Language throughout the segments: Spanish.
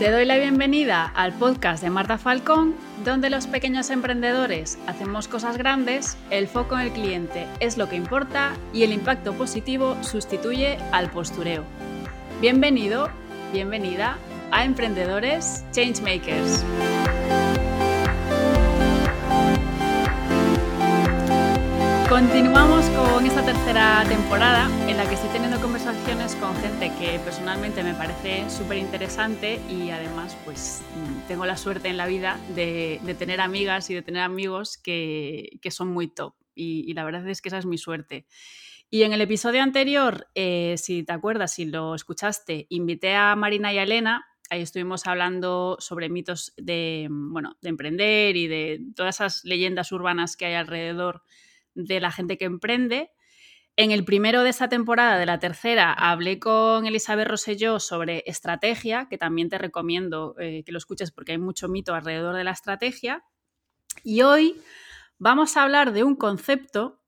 Te doy la bienvenida al podcast de Marta Falcón, donde los pequeños emprendedores hacemos cosas grandes, el foco en el cliente es lo que importa y el impacto positivo sustituye al postureo. Bienvenido, bienvenida a Emprendedores Changemakers. Continuamos con esta tercera temporada en la que estoy teniendo conversaciones con gente que personalmente me parece súper interesante y además pues tengo la suerte en la vida de, tener amigas y de tener amigos que, son muy top y, la verdad es que esa es mi suerte. Y en el episodio anterior, eh, si te acuerdas, si lo escuchaste, invité a Marina y a Elena ahí estuvimos hablando sobre mitos de, bueno, de emprender y de todas esas leyendas urbanas que hay alrededor de la gente que emprende. En el primero de esta temporada, de la tercera, hablé con Elizabeth Rosselló sobre estrategia, que también te recomiendo eh, que lo escuches porque hay mucho mito alrededor de la estrategia. Y hoy vamos a hablar de un concepto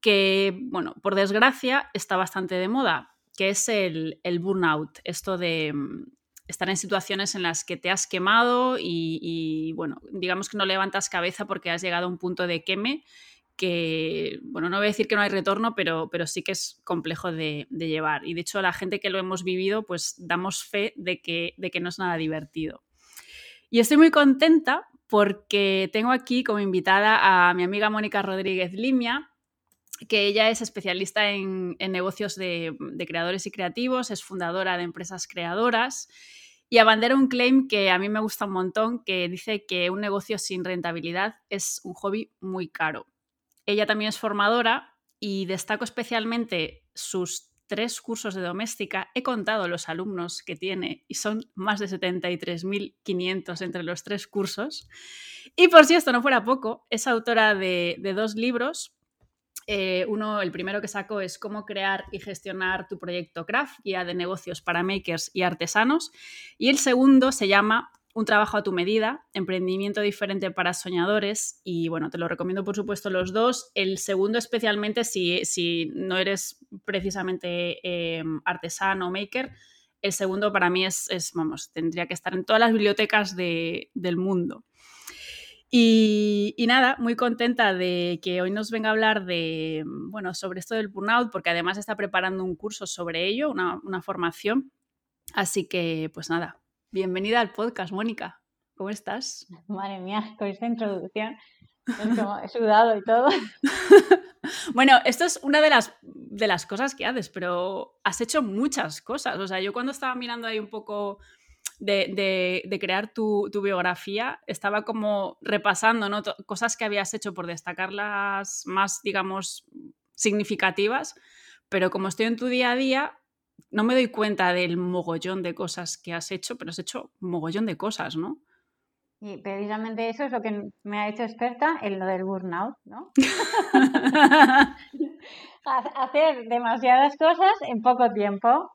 que, bueno, por desgracia está bastante de moda, que es el, burnout, esto de mm, estar en situaciones en las que te has quemado y, y, bueno, digamos que no levantas cabeza porque has llegado a un punto de queme que, bueno, no voy a decir que no hay retorno, pero, pero sí que es complejo de, llevar. Y de hecho, la gente que lo hemos vivido, pues damos fe de que, de que no es nada divertido. Y estoy muy contenta porque tengo aquí como invitada a mi amiga Mónica Rodríguez Limia, que ella es especialista en, negocios de, de, creadores y creativos, es fundadora de empresas creadoras y abandera un claim que a mí me gusta un montón, que dice que un negocio sin rentabilidad es un hobby muy caro. Ella también es formadora y destaco especialmente sus tres cursos de doméstica. He contado los alumnos que tiene y son más de 73.500 entre los tres cursos. Y por si esto no fuera poco, es autora de, dos libros. Eh, uno, el primero que saco es Cómo crear y gestionar tu proyecto Craft, guía de negocios para makers y artesanos. Y el segundo se llama un trabajo a tu medida, emprendimiento diferente para soñadores y bueno, te lo recomiendo por supuesto los dos. El segundo especialmente si, si no eres precisamente eh, artesano o maker, el segundo para mí es, vamos, tendría que estar en todas las bibliotecas del mundo. Y, nada, muy contenta de que hoy nos venga a hablar de, bueno, sobre esto del burnout, porque además está preparando un curso sobre ello, una, una formación. Así que, pues nada, Bienvenida al podcast, Mónica. ¿Cómo estás? Madre mía, con esta introducción he sudado y todo. bueno, esto es una de las, de las cosas que haces, pero has hecho muchas cosas. O sea, yo cuando estaba mirando ahí un poco de, crear tu, biografía, estaba como repasando ¿no? cosas que habías hecho por destacar las más, digamos, significativas, pero como estoy en tu día a día, no me doy cuenta del mogollón de cosas que has hecho, pero has hecho mogollón de cosas, ¿no? Y precisamente eso es lo que me ha hecho experta en lo del burnout, ¿no? Hacer demasiadas cosas en poco tiempo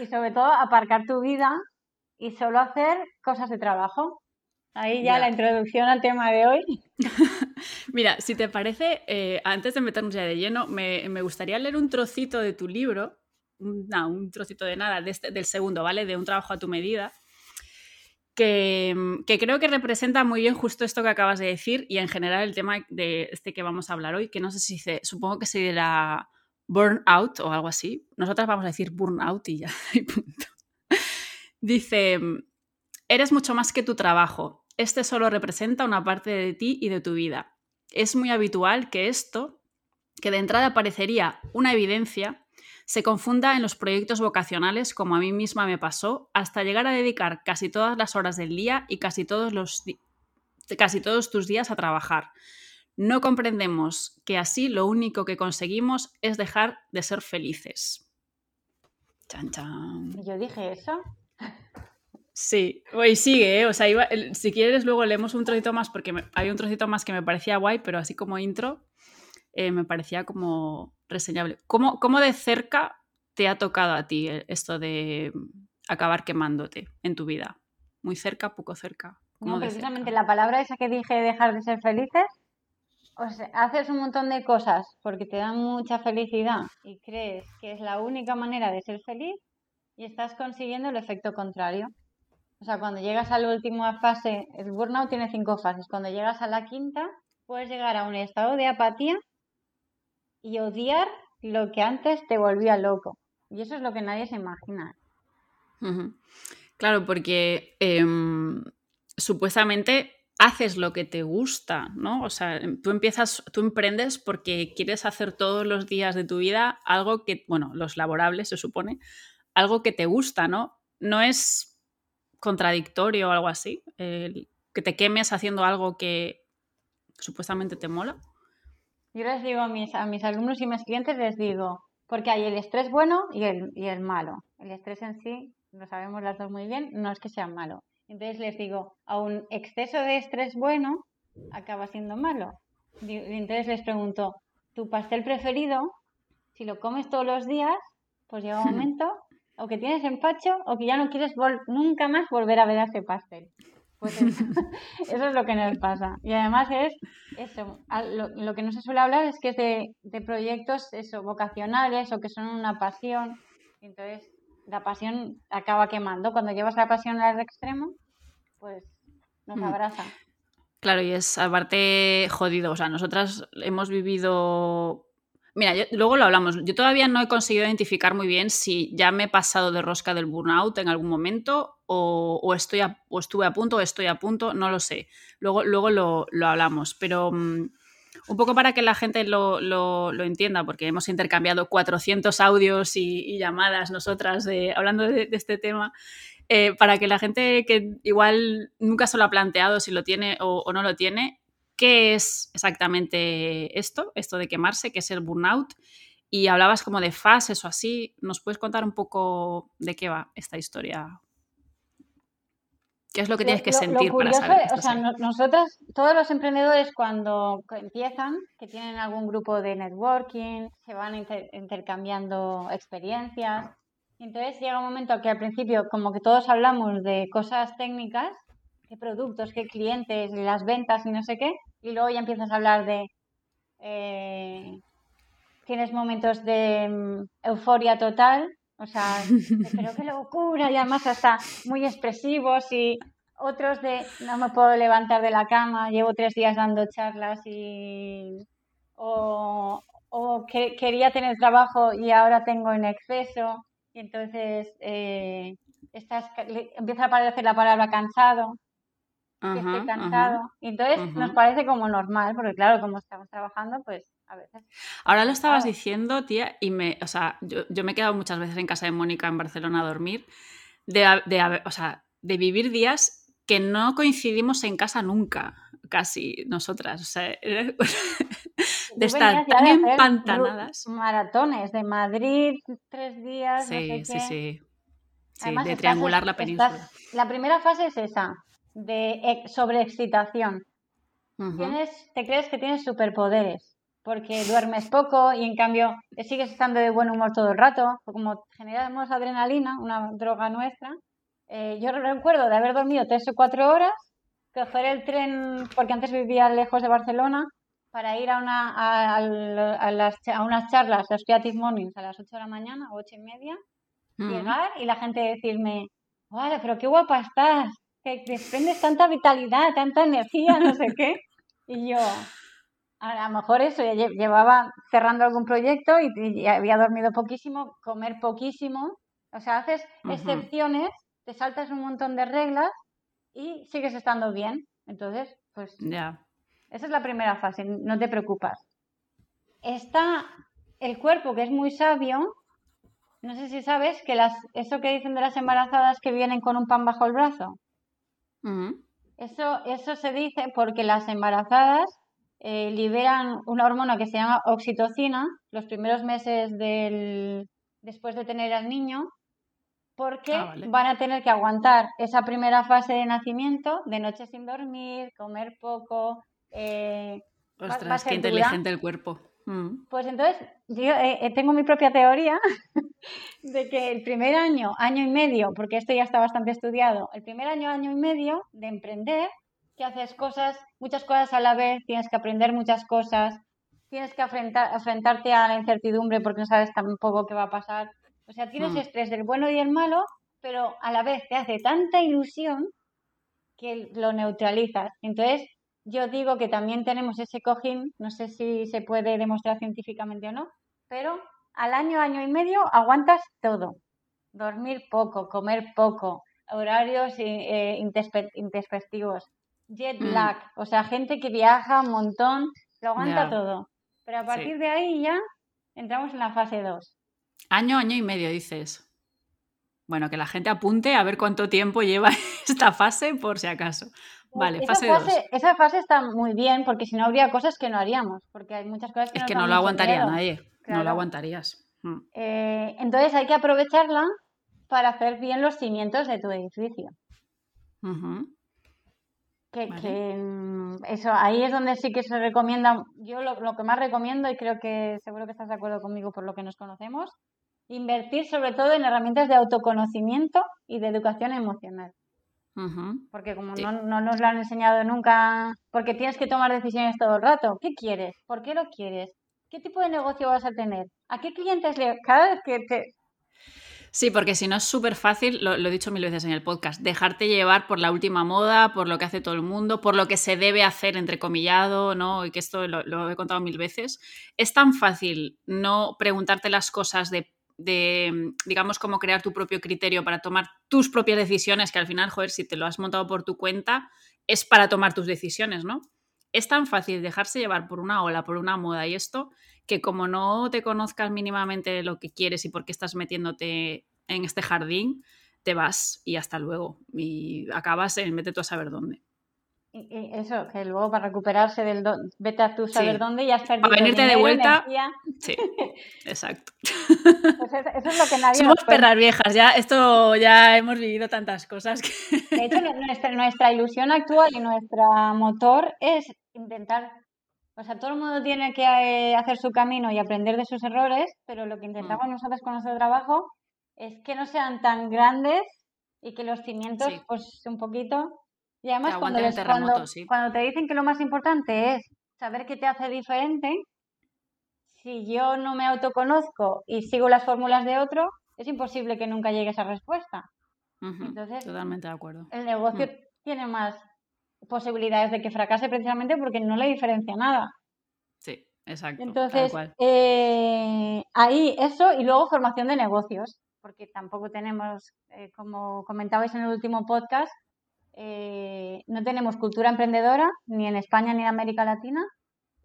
y, sobre todo aparcar tu vida y solo hacer cosas de trabajo. Ahí ya, la introducción al tema de hoy. Mira, si te parece, eh, antes de meternos ya de lleno, me, me, gustaría leer un trocito de tu libro un trocito de nada este, del segundo, ¿vale? De un trabajo a tu medida. Que, creo que representa muy bien justo esto que acabas de decir y en general el tema de este que vamos a hablar hoy, que no sé si dice, supongo que se dirá burnout o algo así. Nosotras vamos a decir burnout y ya, punto. Dice, eres mucho más que tu trabajo. Este solo representa una parte de ti y de tu vida. Es muy habitual que esto, que de entrada parecería una evidencia, se confunda en los proyectos vocacionales como a mí misma me pasó, hasta llegar a dedicar casi todas las horas del día y casi todos, los casi todos tus días a trabajar. No comprendemos que así lo único que conseguimos es dejar de ser felices. Chan, chan. ¿Yo dije eso? Sí, y sigue, ¿eh? o sea, si quieres luego leemos un trocito más porque hay un trocito más que me parecía guay, pero así como intro, eh, me parecía como reseñable. ¿Cómo, ¿Cómo, de cerca te ha tocado a ti esto de acabar quemándote en tu vida? ¿Muy cerca, poco cerca? No, precisamente la palabra esa que dije, dejar de ser felices, o sea, haces un montón de cosas porque te dan mucha felicidad y crees que es la única manera de ser feliz y estás consiguiendo el efecto contrario. O sea, cuando llegas a la última fase, el burnout tiene cinco fases. Cuando llegas a la quinta, puedes llegar a un estado de apatía y odiar lo que antes te volvía loco. Y eso es lo que nadie se imagina. Claro, porque em, supuestamente haces lo que te gusta, ¿no? O sea, tú empiezas, tú emprendes porque quieres hacer todos los días de tu vida algo que, bueno, los laborables se supone, algo que te gusta, ¿no? No es contradictorio o algo así, que te quemes haciendo algo que supuestamente te mola. Yo les digo a mis, a mis alumnos y mis clientes, les digo, porque hay el estrés bueno y el, y el malo. El estrés en sí, lo sabemos las dos muy bien, no es que sea malo. Entonces les digo, a un exceso de estrés bueno acaba siendo malo. Y entonces les pregunto, ¿tu pastel preferido? Si lo comes todos los días, pues llega un momento o que tienes empacho o que ya no quieres nunca más volver a ver a ese pastel. Pues eso, es lo que nos pasa. Y además es eso, lo, que no se suele hablar es que es de, proyectos eso, vocacionales o que son una pasión. Entonces, la pasión acaba quemando. Cuando llevas la pasión al extremo, pues nos mm. abraza. Claro, y es aparte jodido. O sea, nosotras hemos vivido Mira, luego lo hablamos. Yo todavía no he conseguido identificar muy bien si ya me he pasado de rosca del burnout en algún momento o, estoy o estuve a punto o estoy a punto, no lo sé. Luego, luego lo, hablamos. Pero mm, un poco para que la gente lo, entienda, porque hemos intercambiado 400 audios y, llamadas nosotras hablando de, este tema. Eh, para que la gente que igual nunca se lo ha planteado si lo tiene o no lo tiene, qué es exactamente esto, esto de quemarse, qué es el burnout. Y hablabas como de fases o así. ¿Nos puedes contar un poco de qué va esta historia? ¿Qué es lo que tienes que sentir para saber? o sea, nosotros, todos los emprendedores cuando empiezan, que tienen algún grupo de networking, se van intercambiando experiencias. entonces llega un momento que al principio como que todos hablamos de cosas técnicas qué productos, qué clientes, las ventas y no sé qué. Y luego ya empiezas a hablar de... Eh, tienes momentos de mm, euforia total, o sea, pero qué locura, y además hasta muy expresivos y otros de no me puedo levantar de la cama, llevo tres días dando charlas y... o, que, quería tener trabajo y ahora tengo en exceso, y entonces eh, estás, empieza a aparecer la palabra cansado, que esté cansado. Y entonces nos parece como normal, porque claro, como estamos trabajando, pues a veces. Ahora lo estabas diciendo, tía, y me, o sea, yo, yo, me he quedado muchas veces en casa de Mónica en Barcelona a dormir, de, de, o sea, de vivir días que no coincidimos en casa nunca, casi nosotras. O sea, de estar tan empantanadas. Maratones de Madrid, tres días. Sí, sí, sí. Sí, de triangular la península. la primera fase es esa, de sobreexcitación. tienes, te crees que tienes superpoderes porque duermes poco y en cambio sigues estando de buen humor todo el rato, como generamos adrenalina, una droga nuestra. Eh, yo recuerdo de haber dormido tres o cuatro horas, coger el tren, porque antes vivía lejos de Barcelona, para ir a, una, a, las, a unas charlas, los Creative Mornings, a las 8 de la mañana, ocho y media, llegar y la gente decirme, vale, pero qué guapa estás, que desprendes tanta vitalidad, tanta energía, no sé qué. Y yo, a lo mejor eso, ya llevaba cerrando algún proyecto y, había dormido poquísimo, comer poquísimo. O sea, haces excepciones, te saltas un montón de reglas y sigues estando bien. Entonces, pues ya. Esa es la primera fase, no te preocupas. Está el cuerpo, que es muy sabio. No sé si sabes que las, eso que dicen de las embarazadas que vienen con un pan bajo el brazo. Eso, eso se dice porque las embarazadas eh, liberan una hormona que se llama oxitocina los primeros meses del, después de tener al niño porque ah, van a tener que aguantar esa primera fase de nacimiento, de noche sin dormir, comer poco. Eh, Ostras, qué inteligente el cuerpo. Mm. Pues entonces, yo eh, eh, tengo mi propia teoría de que el primer año, año y medio, porque esto ya está bastante estudiado, el primer año, año y medio de emprender, que haces cosas, muchas cosas a la vez, tienes que aprender muchas cosas, tienes que afrontar, enfrentarte a la incertidumbre porque no sabes tampoco qué va a pasar. O sea, tienes mm. estrés del bueno y el malo, pero a la vez te hace tanta ilusión que lo neutralizas. Entonces, yo digo que también tenemos ese cojín, no sé si se puede demostrar científicamente o no, pero al año, año y medio aguantas todo. Dormir poco, comer poco, horarios eh, introspectivos, jet mm. lag, o sea, gente que viaja un montón, lo aguanta todo. Pero a partir de ahí ya entramos en la fase 2. Año, año y medio, dices. Bueno, que la gente apunte a ver cuánto tiempo lleva esta fase por si acaso. Vale, esa fase 2. Esa fase está muy bien porque si no habría cosas que no haríamos, porque hay muchas cosas que Es que no lo aguantaría nadie, no lo aguantarías. Mm. Eh, entonces hay que aprovecharla para hacer bien los cimientos de tu edificio. Que, mm, eso, ahí es donde sí que se recomienda, yo lo, lo, que más recomiendo, y creo que seguro que estás de acuerdo conmigo por lo que nos conocemos, invertir sobre todo en herramientas de autoconocimiento y de educación emocional. Porque como no, no, nos lo han enseñado nunca, porque tienes que tomar decisiones todo el rato. ¿Qué quieres? ¿Por qué lo quieres? ¿Qué tipo de negocio vas a tener? ¿A qué clientes le... Cada vez que te, Sí, porque si no es súper fácil, lo, he dicho mil veces en el podcast, dejarte llevar por la última moda, por lo que hace todo el mundo, por lo que se debe hacer, entrecomillado, ¿no? Y que esto lo, he contado mil veces. Es tan fácil no preguntarte las cosas de, de, digamos, cómo crear tu propio criterio para tomar tus propias decisiones, que al final, joder, si te lo has montado por tu cuenta, es para tomar tus decisiones, ¿no? Es tan fácil dejarse llevar por una ola, por una moda y esto, que como no te conozcas mínimamente lo que quieres y por qué estás metiéndote en este jardín, te vas y hasta luego. Y acabas en vete tú a saber dónde. eso, que luego para recuperarse del vete a tú saber dónde y has Para venirte de vuelta. Sí, exacto. Pues eso, es lo que nadie Somos perras viejas, ya, esto ya hemos vivido tantas cosas. De hecho, nuestra, nuestra ilusión actual y nuestro motor es intentar o sea, todo el mundo tiene que eh, hacer su camino y aprender de sus errores, pero lo que mm. intentamos nosotros con nuestro trabajo es que no sean tan grandes y que los cimientos, pues un poquito. Y además, cuando, cuando, te dicen que lo más importante es saber qué te hace diferente, si yo no me autoconozco y sigo las fórmulas de otro, es imposible que nunca llegue a esa respuesta. Entonces, totalmente de acuerdo. El negocio mm. tiene más posibilidades de que fracase precisamente porque no le diferencia nada. Sí, exacto. Entonces, eh, ahí eso y luego formación de negocios, porque tampoco tenemos, eh, como comentabais en el último podcast, eh, no tenemos cultura emprendedora ni en España ni en América Latina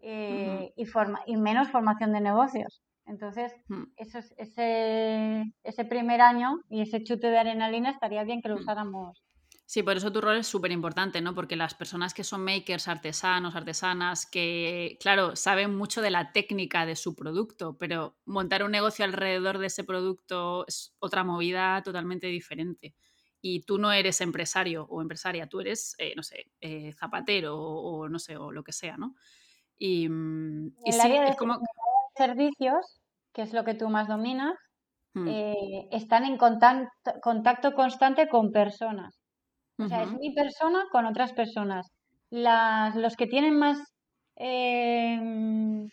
y, forma, y menos formación de negocios. Entonces, mm. eso ese, ese primer año y ese chute de adrenalina estaría bien que lo usáramos Sí, por eso tu rol es súper importante, ¿no? Porque las personas que son makers, artesanos, artesanas, que, claro, saben mucho de la técnica de su producto, pero montar un negocio alrededor de ese producto es otra movida totalmente diferente. Y tú no eres empresario o empresaria, tú eres, eh, no sé, eh, zapatero o, no sé, o lo que sea, ¿no? Y, mm, sí, es como... servicios, que es lo que tú más dominas, hmm. eh, están en contacto constante con personas. O sea, es mi persona con otras personas. Las, los que tienen más, em,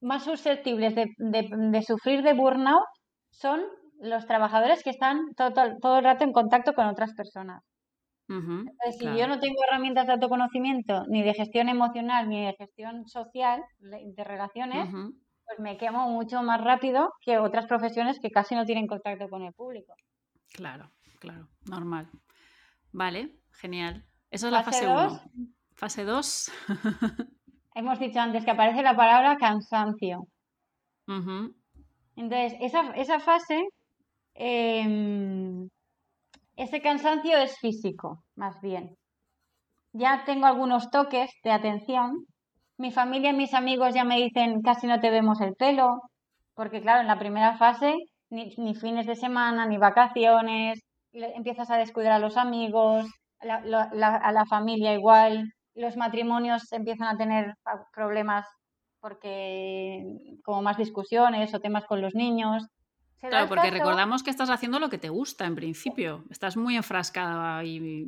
más susceptibles de, de, sufrir de burnout son los trabajadores que están todo, todo, el rato en contacto con otras personas. Entonces, si yo no tengo herramientas de autoconocimiento, ni de gestión emocional, ni de gestión social, de relaciones, pues me quemo mucho más rápido que otras profesiones que casi no tienen contacto con el público. Claro, claro, normal. Vale, genial. Eso es la fase 1. Fase 2. Hemos dicho antes que aparece la palabra cansancio. Entonces, esa, fase, em, ese cansancio es físico, más bien. Ya tengo algunos toques de atención. Mi familia y mis amigos ya me dicen casi no te vemos el pelo, porque claro, en la primera fase ni fines de semana, ni vacaciones, empiezas a descuidar a los amigos, a la familia igual, los matrimonios empiezan a tener problemas porque como más discusiones o temas con los niños. Claro, porque recordamos que estás haciendo lo que te gusta en principio. Estás muy enfrascada y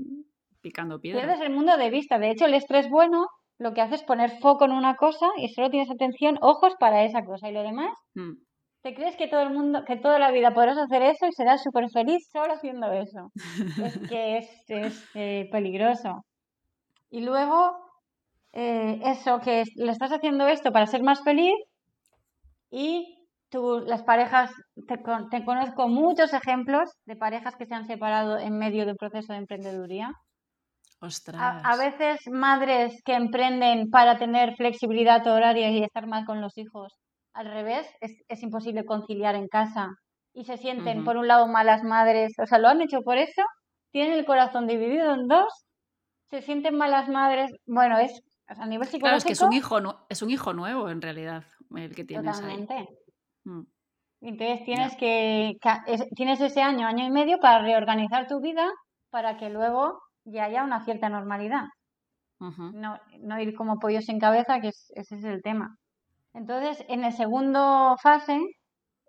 picando piedra. Pierdes el mundo de vista. De hecho, el estrés bueno lo que hace es poner foco en una cosa y solo tienes atención, ojos para esa cosa y lo demás. Mm. Te crees que todo el mundo, que toda la vida podrás hacer eso y serás súper feliz solo haciendo eso. es que es, eh, peligroso. Y luego, eh, eso, que le estás haciendo esto para ser más feliz y tú, las parejas, te, te conozco muchos ejemplos de parejas que se han separado en medio de un proceso de emprendeduría. A, a, veces madres que emprenden para tener flexibilidad horaria y estar más con los hijos al revés, es, imposible conciliar en casa y se sienten, por un lado, malas madres, o sea, lo han hecho por eso, tienen el corazón dividido en dos, se sienten malas madres, bueno, es a nivel psicológico... Claro, es que es un hijo, es un hijo nuevo, en realidad, el que tienes Totalmente. ahí. Mm. Entonces tienes que, tienes ese año, año y medio para reorganizar tu vida para que luego ya haya una cierta normalidad. no, no ir como pollos sin cabeza, que ese es el tema. Entonces, en el segundo fase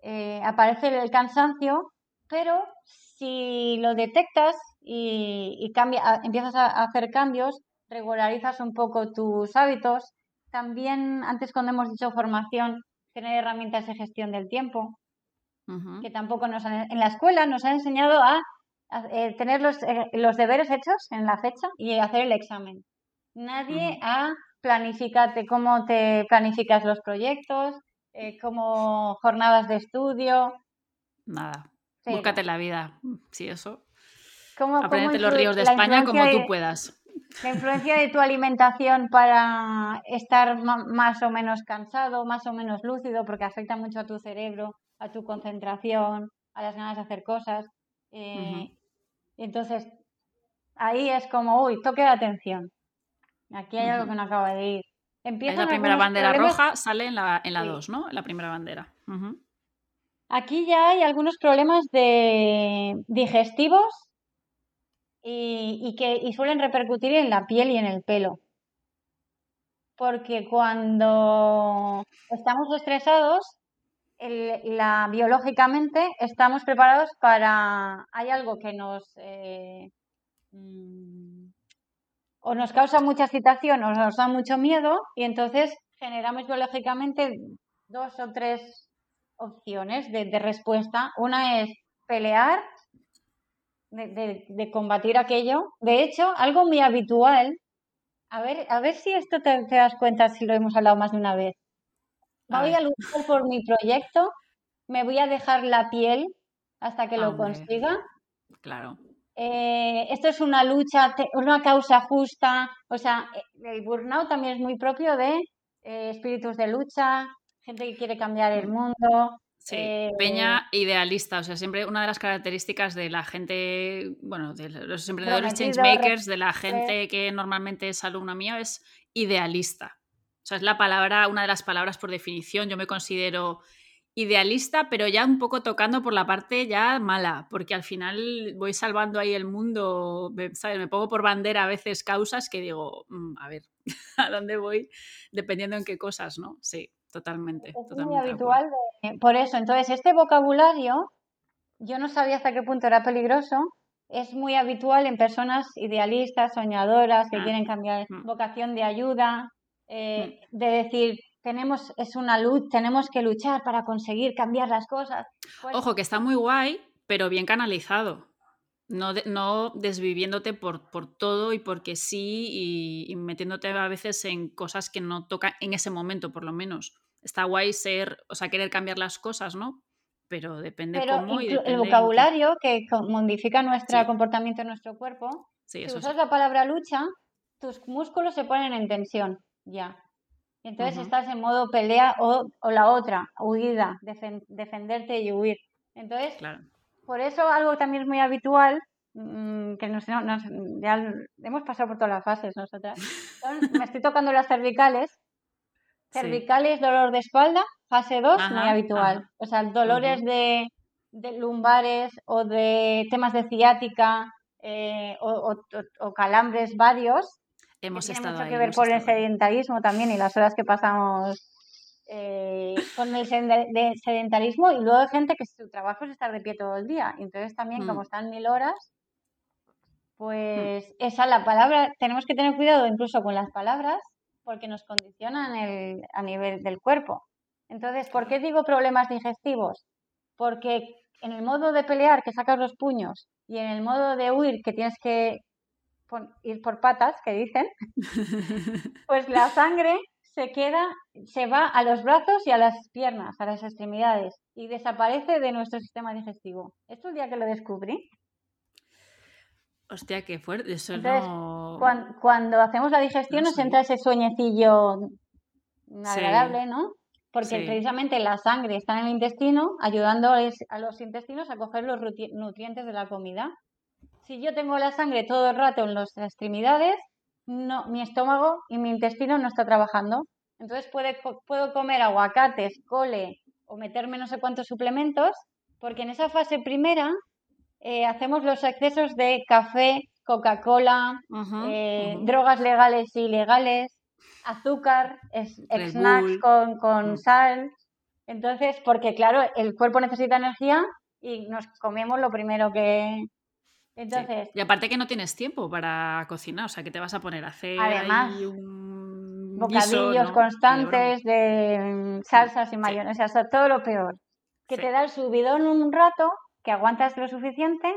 eh, aparece el cansancio, pero si lo detectas y, cambia, empiezas a hacer cambios, regularizas un poco tus hábitos. También, antes cuando hemos dicho formación, tener herramientas de gestión del tiempo, que tampoco nos han, en la escuela nos han enseñado a, eh, tener los, eh, los, deberes hechos en la fecha y hacer el examen. Nadie ha planifícate cómo te planificas los proyectos, eh, como jornadas de estudio. Nada. Búscate la vida. Sí, eso. ¿Cómo, Aprendete los ríos de España como tú puedas. La influencia de tu alimentación para estar más o menos cansado, más o menos lúcido, porque afecta mucho a tu cerebro, a tu concentración, a las ganas de hacer cosas. Eh, entonces, ahí es como, uy, toque de atención. Aquí hay algo que no acaba de ir. Empieza la primera bandera roja, sale en la 2, en la ¿no? La primera bandera. Aquí ya hay algunos problemas de digestivos y, que y suelen repercutir en la piel y en el pelo. Porque cuando estamos estresados, la, biológicamente estamos preparados para... Hay algo que nos... Eh, mm, o nos causa mucha excitación o nos da mucho miedo y entonces generamos biológicamente dos o tres opciones de, respuesta. Una es pelear, de, combatir aquello. De hecho, algo muy habitual, a ver, a ver si esto te, das cuenta si lo hemos hablado más de una vez. Voy a, luchar por mi proyecto, me voy a dejar la piel hasta que lo consiga. Claro. Eh, esto es una lucha, una causa justa, o sea, eh, el burnout también es muy propio de eh, espíritus de lucha, gente que quiere cambiar el mundo. Sí, peña idealista, o sea, siempre una de las características de la gente, bueno, de los emprendedores changemakers, de la gente que normalmente es alumna mía, es idealista. O sea, es la palabra, una de las palabras por definición. Yo me considero idealista, pero ya un poco tocando por la parte ya mala, porque al final voy salvando ahí el mundo, ¿sabes? Me pongo por bandera a veces causas que digo, mm, a ver, ¿a dónde voy? Dependiendo en qué cosas, ¿no? Sí, totalmente. Es muy habitual. por eso, entonces, este vocabulario, yo no sabía hasta qué punto era peligroso, es muy habitual en personas idealistas, soñadoras, que ah, quieren cambiar mm. vocación de ayuda, eh, mm. de decir, tenemos, es una luz, tenemos que luchar para conseguir cambiar las cosas. Pues Ojo, que está muy guay, pero bien canalizado. No, no desviviéndote por, por, todo y porque sí y, metiéndote a veces en cosas que no tocan en ese momento, por lo menos. Está guay ser, o sea, querer cambiar las cosas, ¿no? Pero depende cómo y El vocabulario que modifica nuestro comportamiento en nuestro cuerpo. si usas la palabra lucha, tus músculos se ponen en tensión, ya. Entonces estás en modo pelea o, la otra, huida, defenderte y huir. Entonces, por eso algo también es muy habitual, mm, que nos, ya hemos pasado por todas las fases nosotras. me estoy tocando las cervicales. Cervicales, dolor de espalda, fase 2, muy habitual. O sea, dolores de, lumbares o de temas de ciática eh, o calambres varios, Hemos tiene mucho que ver con el sedentarismo también y las horas que pasamos eh, con el sedentarismo y luego hay gente que su trabajo es estar de pie todo el día. Entonces también, como mm. están mil horas, pues mm. esa la palabra, tenemos que tener cuidado incluso con las palabras porque nos condicionan el, a nivel del cuerpo. Entonces, ¿por qué digo problemas digestivos? Porque en el modo de pelear, que sacas los puños, y en el modo de huir, que tienes que ir por patas, que dicen, pues la sangre se queda, se va a los brazos y a las piernas, a las extremidades, y desaparece de nuestro sistema digestivo. Esto el día que lo descubrí. Hostia, qué fuerte. Eso cuando, hacemos la digestión nos entra ese sueñecillo agradable, ¿no? Porque precisamente la sangre está en el intestino ayudando a los intestinos a coger los nutrientes de la comida. Si yo tengo la sangre todo el rato en las extremidades, no, mi estómago y mi intestino no está trabajando. Entonces puede, puedo comer aguacates, cole o meterme no sé cuántos suplementos, porque en esa fase primera eh, hacemos los excesos de café, Coca-Cola, eh, drogas legales e ilegales, azúcar, snacks con, con mm. sal. Entonces, porque claro, el cuerpo necesita energía y nos comemos lo primero que, entonces, Y aparte que no tienes tiempo para cocinar, o sea, que te vas a poner a hacer además, un bocadillos constantes de, salsas y mayonesas, o todo lo peor. Que te da el subidón un rato, que aguantas lo suficiente,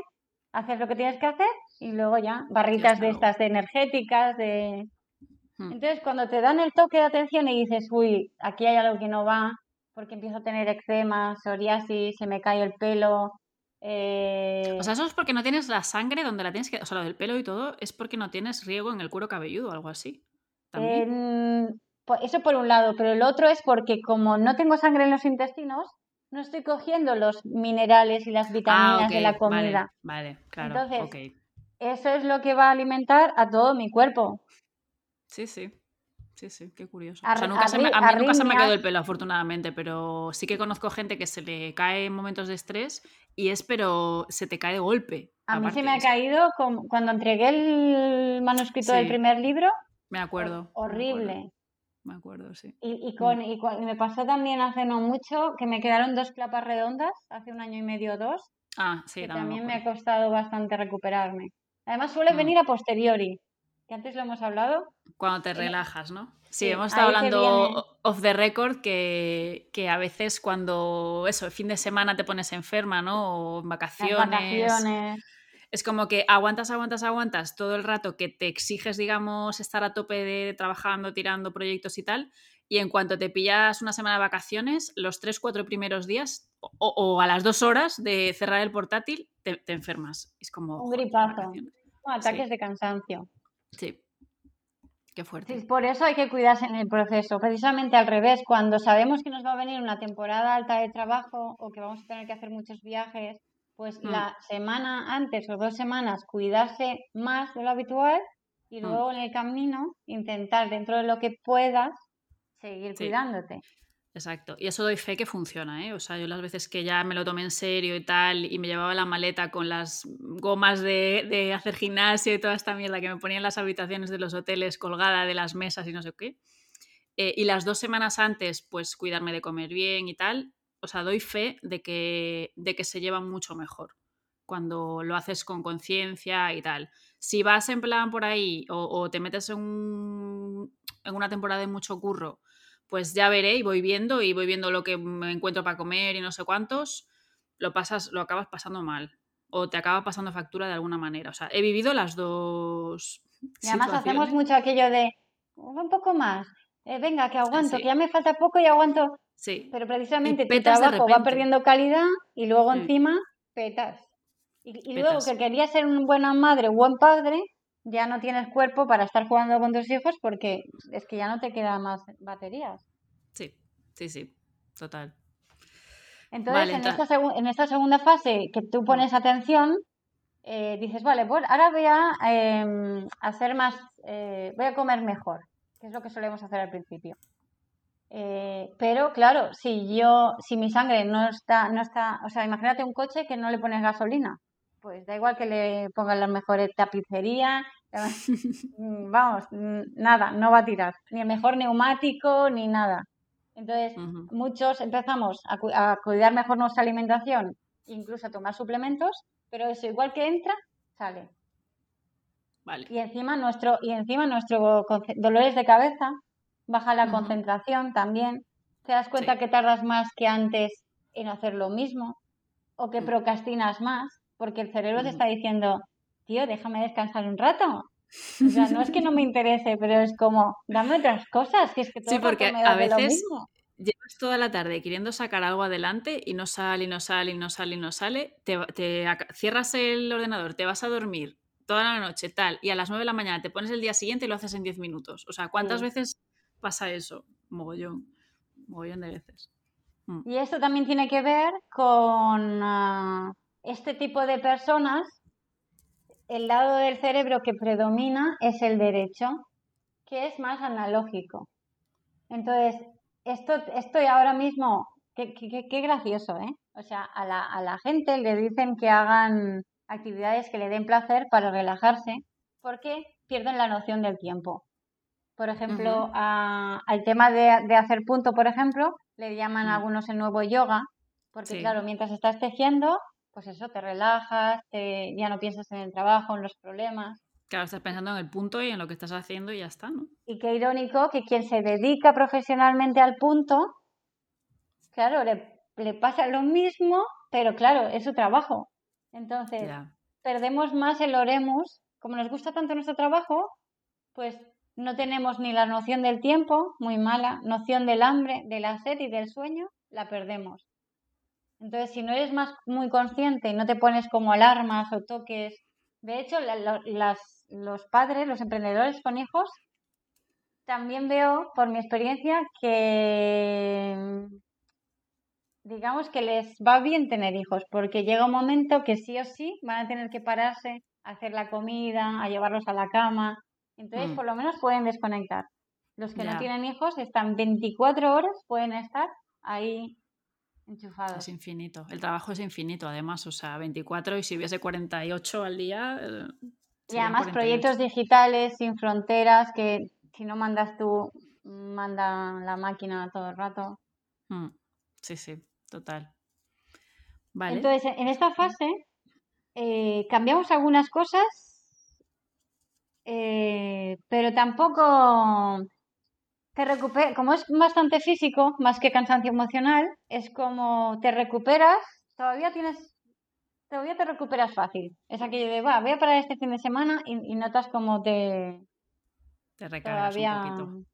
haces lo que tienes que hacer y luego ya barritas de estas de energéticas, de... Hmm. Entonces, cuando te dan el toque de atención y dices, uy, aquí hay algo que no va, porque empiezo a tener eczema, psoriasis, se me cae el pelo, eh, o sea, eso es porque no tienes la sangre donde la tienes que. O sea, lo del pelo y todo es porque no tienes riego en el cuero cabelludo o algo así. eso por un lado, pero el otro es porque como no tengo sangre en los intestinos, no estoy cogiendo los minerales y las ah, vitaminas de la comida. Vale, claro. Entonces, eso es lo que va a alimentar a todo mi cuerpo. Sí, sí. Sí, sí, qué curioso. o sea, nunca se me, a mí nunca se me ha caído el pelo, afortunadamente, pero sí que conozco gente que se le cae en momentos de estrés y es, pero se te cae de golpe. A mí se me ha caído cuando entregué el manuscrito del primer libro. Me acuerdo. Horrible. Me acuerdo, sí. Y, con, y, me pasó también hace no mucho que me quedaron dos clapas redondas, hace un año y medio o dos. Ah, sí, que también me ha costado bastante recuperarme. Además suele mm. venir a posteriori que antes lo hemos hablado. Cuando te relajas, ¿no? Sí, hemos estado hablando off the record que, a veces cuando, eso, el fin de semana te pones enferma, ¿no? O en vacaciones. Es como que aguantas, aguantas, aguantas todo el rato que te exiges, digamos, estar a tope de trabajando, tirando proyectos y tal. Y en cuanto te pillas una semana de vacaciones, los tres, cuatro primeros días o, a las dos horas de cerrar el portátil, te, enfermas. Es como... Un gripazo. ataques de cansancio. Sí. Qué fuerte. por eso hay que cuidarse en el proceso. Precisamente al revés, cuando sabemos que nos va a venir una temporada alta de trabajo o que vamos a tener que hacer muchos viajes, pues mm. la semana antes o dos semanas cuidarse más de lo habitual y mm. luego en el camino intentar dentro de lo que puedas seguir cuidándote. Exacto. Y eso doy fe que funciona, ¿eh? O sea, yo las veces que ya me lo tomé en serio y tal, y me llevaba la maleta con las gomas de, hacer gimnasio y toda esta mierda que me ponía en las habitaciones de los hoteles colgada de las mesas y no sé qué. Eh, y las dos semanas antes, pues cuidarme de comer bien y tal. O sea, doy fe de que, de que se lleva mucho mejor cuando lo haces con conciencia y tal. Si vas en plan por ahí o, te metes en una temporada de mucho curro, pues ya veré y voy viendo y voy viendo lo que me encuentro para comer y no sé cuántos, lo pasas, lo acabas pasando mal o te acaba pasando factura de alguna manera. O sea, he vivido las dos. Y además hacemos mucho aquello de un poco más, eh, venga, que aguanto, que ya me falta poco y aguanto. Sí. Pero precisamente tu trabajo va perdiendo calidad y luego encima petas. Y, luego que querías ser una buena madre, buen padre, ya no tienes cuerpo para estar jugando con tus hijos porque es que ya no te quedan más baterías. Sí, sí, sí, total. Entonces, en, esta en, esta segunda fase que tú pones atención, eh, dices, vale, pues ahora voy a em, hacer más, eh, voy a comer mejor, que es lo que solemos hacer al principio. Eh, pero claro, si yo, si mi sangre no está, no está, o sea, imagínate un coche que no le pones gasolina, pues da igual que le pongan las mejores tapicerías, mm, vamos, nada, no va a tirar, ni el mejor neumático, ni nada. Entonces, muchos empezamos a, cuidar mejor nuestra alimentación, incluso a tomar suplementos, pero eso igual que entra, sale. Vale. Y encima nuestro, y encima nuestro dolores de cabeza, baja la concentración también. te das cuenta que tardas más que antes en hacer lo mismo o que mm. procrastinas más porque el cerebro te está diciendo, tío, déjame descansar un rato. O sea, no es que no me interese, pero es como, dame otras cosas, que es que todo sí, porque a veces llevas toda la tarde queriendo sacar algo adelante y no sale, y no sale, y no sale, y no sale, te, te cierras el ordenador, te vas a dormir toda la noche, tal, y a las 9 de la mañana te pones el día siguiente y lo haces en 10 minutos. O sea, ¿cuántas veces pasa eso? Mogollón, mogollón de veces. Mm. Y esto también tiene que ver con ah, este tipo de personas. El lado del cerebro que predomina es el derecho, que es más analógico. Entonces, esto estoy ahora mismo, qué, qué, gracioso, ¿eh? O sea, a la, a la gente le dicen que hagan actividades que le den placer para relajarse, porque pierden la noción del tiempo. Por ejemplo, al tema de, hacer punto, por ejemplo, le llaman a algunos el nuevo yoga, porque claro, mientras estás tejiendo, pues eso, te relajas, te, ya no piensas en el trabajo, en los problemas. Claro, estás pensando en el punto y en lo que estás haciendo y ya está, ¿no? Y qué irónico que quien se dedica profesionalmente al punto, claro, le, le pasa lo mismo, pero claro, es su trabajo. Entonces, perdemos más el oremos. Como nos gusta tanto nuestro trabajo, pues no tenemos ni la noción del tiempo, muy mala, noción del hambre, de la sed y del sueño, la perdemos. Entonces, si no eres más muy consciente y no te pones como alarmas o toques, de hecho, los padres, los emprendedores con hijos, también veo por mi experiencia que digamos que les va bien tener hijos, porque llega un momento que sí o sí van a tener que pararse a hacer la comida, a llevarlos a la cama. Entonces, mm. por lo menos pueden desconectar. Los que no tienen hijos están 24 horas, pueden estar ahí enchufados. Es infinito. El trabajo es infinito, además. O sea, 24 y si hubiese 48 al día. Y además, proyectos digitales sin fronteras que si no mandas tú, manda la máquina todo el rato. Mm. Sí, sí. Total. Vale. Entonces, en esta fase eh, cambiamos algunas cosas, eh, pero tampoco te recuperas, como es bastante físico, más que cansancio emocional, es como te recuperas, todavía tienes, todavía te recuperas fácil. Es aquello de, va, voy a parar este fin de semana y, notas como te... Te recargas un poquito.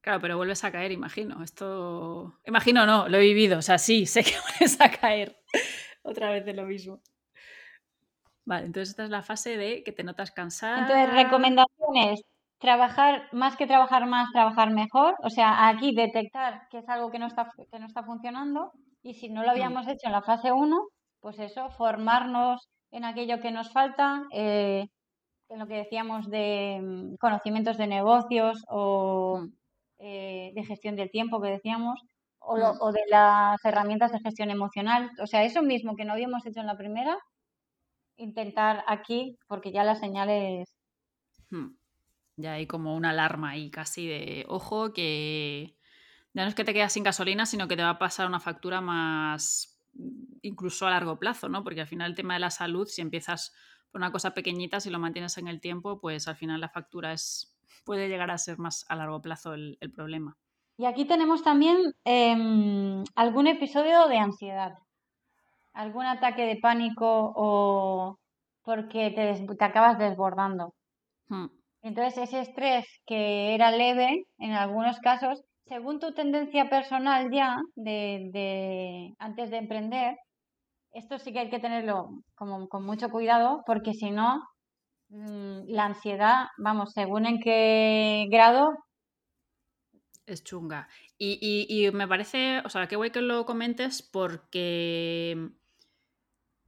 Claro, pero vuelves a caer, imagino. Esto. Imagino no, lo he vivido. O sea, sí, sé que vuelves a caer otra vez de lo mismo. Vale, entonces esta es la fase de que te notas cansada. Entonces, recomendaciones. Trabajar, más que trabajar más, trabajar mejor. O sea, aquí detectar que es algo que no está, que no está funcionando. Y si no lo habíamos hecho en la fase 1, pues eso, formarnos en aquello que nos falta, eh, en lo que decíamos de mm, conocimientos de negocios o. Eh, de gestión del tiempo que decíamos, o, mm. o, de las herramientas de gestión emocional. O sea, eso mismo que no habíamos hecho en la primera, intentar aquí, porque ya las señales... Hmm. Ya hay como una alarma ahí casi de, ojo, que ya no es que te quedas sin gasolina, sino que te va a pasar una factura más incluso a largo plazo, ¿no? Porque al final el tema de la salud, si empiezas por una cosa pequeñita, si lo mantienes en el tiempo, pues al final la factura es puede llegar a ser más a largo plazo el, problema. Y aquí tenemos también em, algún episodio de ansiedad, algún ataque de pánico o porque te, acabas desbordando. Hmm. Entonces ese estrés que era leve en algunos casos, según tu tendencia personal ya de, de antes de emprender, esto sí que hay que tenerlo como con mucho cuidado porque si no Mm, la ansiedad, vamos, según en qué grado. Es chunga. Y, me parece, o sea, qué guay que lo comentes porque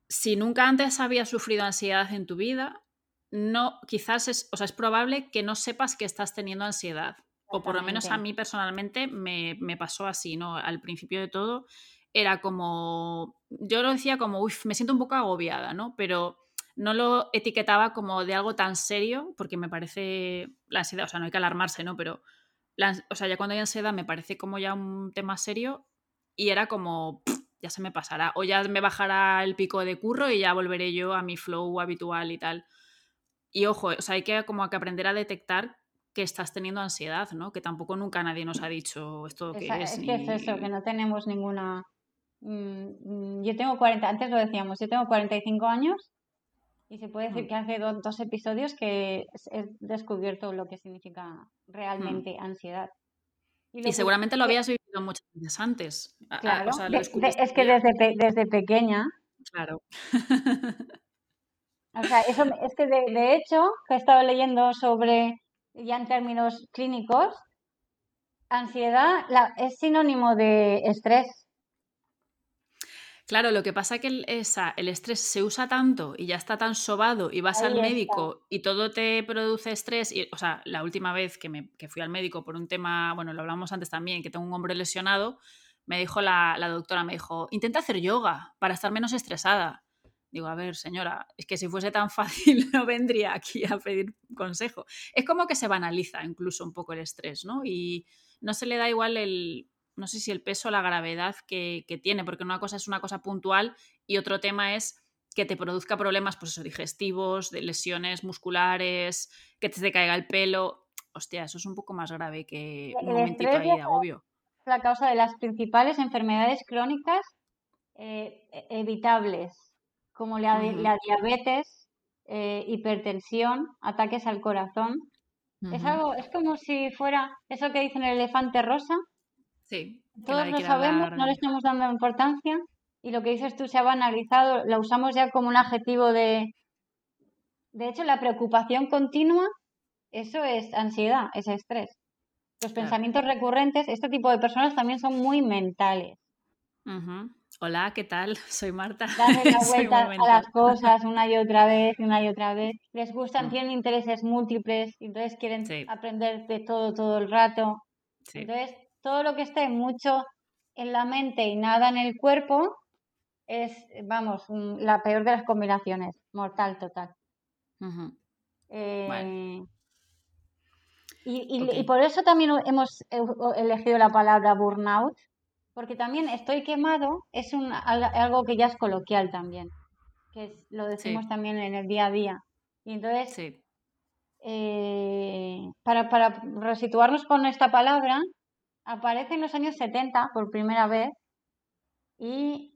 si nunca antes habías sufrido ansiedad en tu vida, no, quizás es, o sea, es probable que no sepas que estás teniendo ansiedad. O por lo menos a mí personalmente me, me pasó así, ¿no? Al principio de todo era como, yo lo decía como, uff, me siento un poco agobiada, ¿no? Pero no lo etiquetaba como de algo tan serio, porque me parece la ansiedad, o sea, no hay que alarmarse, ¿no? Pero, o sea, ya cuando hay ansiedad me parece como ya un tema serio y era como, ya se me pasará, o ya me bajará el pico de curro y ya volveré yo a mi flow habitual y tal. Y ojo, o sea, hay que como que aprender a detectar que estás teniendo ansiedad, ¿no? Que tampoco nunca nadie nos ha dicho esto que es. Es que es eso, que no tenemos ninguna... Mm, mm, yo tengo 40, antes lo decíamos, yo tengo 45 años y se puede decir mm. que hace dos episodios que he descubierto lo que significa realmente ansiedad. Y, seguramente lo habías vivido muchas veces antes. Claro, es que desde, desde pequeña. Claro. o sea, eso, es que de, de hecho, que he estado leyendo sobre, ya en términos clínicos, ansiedad la, es sinónimo de estrés. Claro, lo que pasa es que el, esa, el estrés se usa tanto y ya está tan sobado y vas al médico y todo te produce estrés. Y, o sea, la última vez que, me, que fui al médico por un tema, bueno, lo hablamos antes también, que tengo un hombro lesionado, me dijo la, la doctora, me dijo, intenta hacer yoga para estar menos estresada. Digo, a ver, señora, es que si fuese tan fácil no vendría aquí a pedir consejo. Es como que se banaliza incluso un poco el estrés, ¿no? Y no se le da igual el, no sé si el peso, la gravedad que, tiene, porque una cosa es una cosa puntual y otro tema es que te produzca problemas, pues eso, digestivos, de lesiones musculares, que te, caiga el pelo. Hostia, eso es un poco más grave que un momentito ahí de agobio. Es la causa de las principales enfermedades crónicas eh, e, evitables, como la, diabetes, eh, hipertensión, ataques al corazón. Es algo, es como si fuera eso que dicen el elefante rosa, Sí. Todos lo sabemos, no le estamos dando importancia y lo que dices tú se ha banalizado, lo usamos ya como un adjetivo de... De hecho, la preocupación continua, eso es ansiedad, es estrés. Los pensamientos recurrentes, este tipo de personas también son muy mentales. Hola, ¿qué tal? Soy Marta. Darle la vuelta a las cosas una y otra vez, una y otra vez. Les gustan, mm. tienen intereses múltiples, entonces quieren aprender de todo todo el rato. Entonces, todo lo que esté mucho en la mente y nada en el cuerpo es, vamos, la peor de las combinaciones, mortal total. Eh, y, por eso también hemos elegido la palabra burnout, porque también estoy quemado es un, algo que ya es coloquial también, que lo decimos también en el día a día. Y entonces, eh, para, para resituarnos con esta palabra, aparece en los años 70 por primera vez y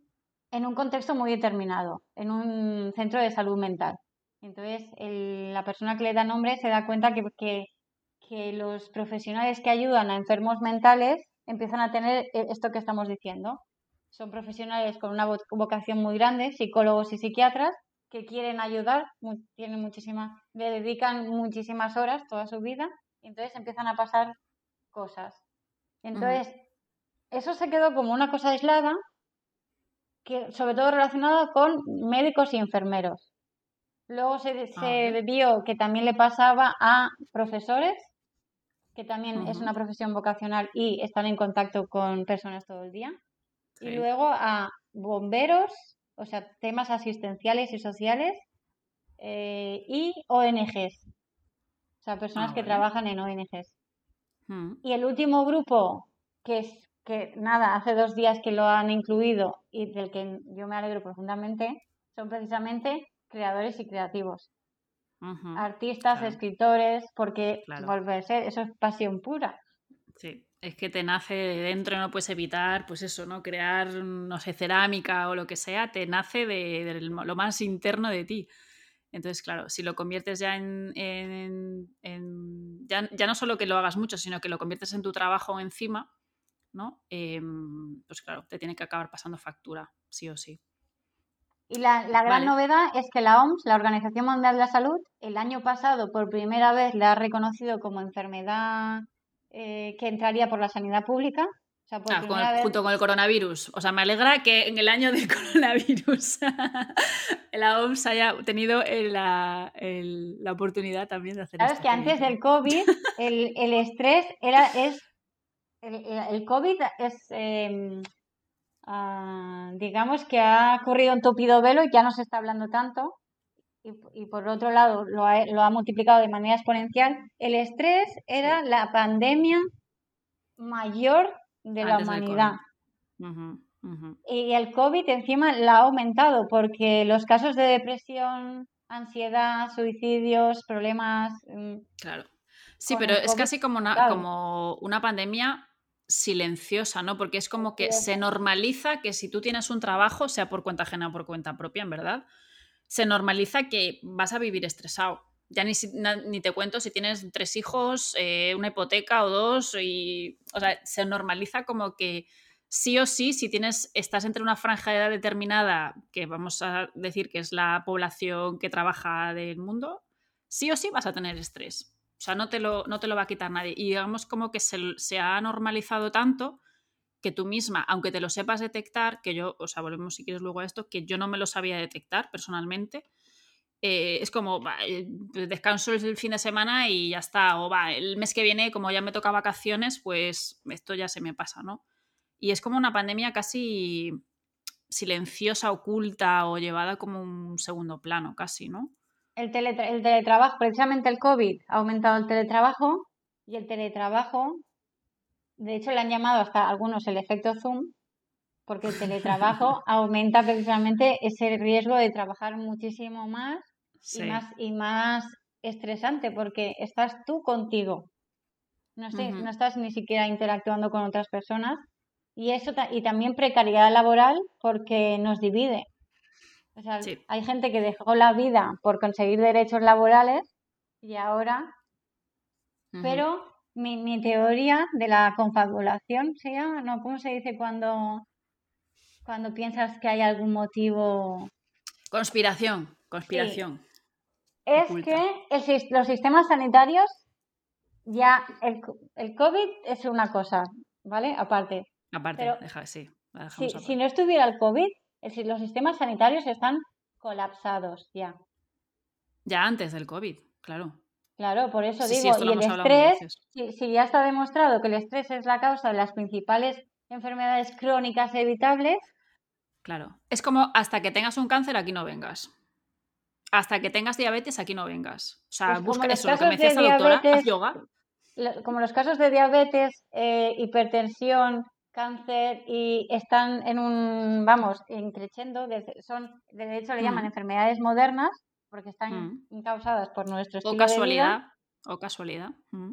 en un contexto muy determinado, en un centro de salud mental. Entonces, la persona que le da nombre se da cuenta que, que, que, los profesionales que ayudan a enfermos mentales empiezan a tener eh, esto que estamos diciendo. Son profesionales con una vocación muy grande, psicólogos y psiquiatras, que quieren ayudar, tienen muchísima, le dedican muchísimas horas toda su vida, y entonces empiezan a pasar cosas. Entonces, eso se quedó como una cosa aislada, que, sobre todo relacionada con médicos y enfermeros. Luego se, ah, vio que también le pasaba a profesores, que también es una profesión vocacional y están en contacto con personas todo el día. Y luego a bomberos, o sea, temas asistenciales y sociales, eh, y ONGs, o sea, personas ah, que trabajan en ONGs. Mm. Y el último grupo, que es que nada, hace dos días que lo han incluido y del que yo me alegro profundamente, son precisamente creadores y creativos. Artistas, escritores, porque volver a ser, eso es pasión pura. Sí, es que te nace dentro y no puedes evitar, pues eso, ¿no? Crear, no sé, cerámica o lo que sea, te nace de lo más interno de ti. Entonces, claro, si lo conviertes ya en, ya, no solo que lo hagas mucho, sino que lo conviertes en tu trabajo encima, ¿no? Em, pues claro, te tiene que acabar pasando factura, sí o sí. Y la, gran novedad es que la OMS, la Organización Mundial de la Salud, el año pasado por primera vez la ha reconocido como enfermedad eh, que entraría por la sanidad pública. Ah, junto con el coronavirus. O sea, me alegra que en el año del coronavirus la OMS haya tenido la, oportunidad también de hacer Sabes que antes del COVID el, estrés era es el, COVID es em, ah, digamos que ha corrido un tupido velo y ya no se está hablando tanto. Y, por otro lado lo ha, lo ha multiplicado de manera exponencial. El estrés era la pandemia mayor de la humanidad. Y el COVID encima la ha aumentado porque los casos de depresión, ansiedad, suicidios, problemas... Mm, claro. Sí, pero es casi como una, como una pandemia silenciosa, ¿no? Porque es como que se normaliza que si tú tienes un trabajo, sea por cuenta ajena o por cuenta propia, en verdad, se normaliza que vas a vivir estresado. Ya ni, ni te cuento si tienes tres hijos, eh, una hipoteca o dos, y, o sea, se normaliza como que sí o sí, si tienes, estás entre una franja de edad determinada, que vamos a decir que es la población que trabaja del mundo, sí o sí vas a tener estrés. O sea, no te lo, no te lo va a quitar nadie. Y digamos como que se, ha normalizado tanto que tú misma, aunque te lo sepas detectar, que yo, o sea, volvemos si quieres luego a esto, que yo no me lo sabía detectar personalmente, eh, es como, eh, descanso el fin de semana y ya está, o va, el mes que viene, como ya me toca vacaciones, pues esto ya se me pasa, ¿no? Y es como una pandemia casi silenciosa, oculta o llevada como un segundo plano, casi, ¿no? El, el teletrabajo, precisamente el COVID ha aumentado el teletrabajo y el teletrabajo, de hecho le han llamado hasta algunos el efecto Zoom, porque el teletrabajo aumenta precisamente ese riesgo de trabajar muchísimo más y más y más estresante porque estás tú contigo. No, sé, no estás ni siquiera interactuando con otras personas y eso y también precariedad laboral porque nos divide. O sea, hay gente que dejó la vida por conseguir derechos laborales y ahora... Pero mi, mi, teoría de la confabulación se llama, ¿no? ¿Cómo se dice cuando, cuando piensas que hay algún motivo? Conspiración, conspiración. Es que los sistemas sanitarios ya, el, el, COVID es una cosa, ¿vale? Aparte. Aparte, deja, sí. Si no estuviera el COVID, es decir, los sistemas sanitarios están colapsados ya. Ya antes del COVID, claro. Claro, por eso digo, y el estrés, si, ya está demostrado que el estrés es la causa de las principales enfermedades crónicas evitables. Claro, es como hasta que tengas un cáncer aquí no vengas. Hasta que tengas diabetes aquí no vengas. O sea, pues busca eso, lo que me decía esta doctora, haz yoga. Como los casos de diabetes, eh, hipertensión, cáncer y están en un, vamos, increciendo, son, de hecho le llaman mm. enfermedades modernas porque están mm. causadas por nuestro estilo o casualidad, O casualidad. Mm.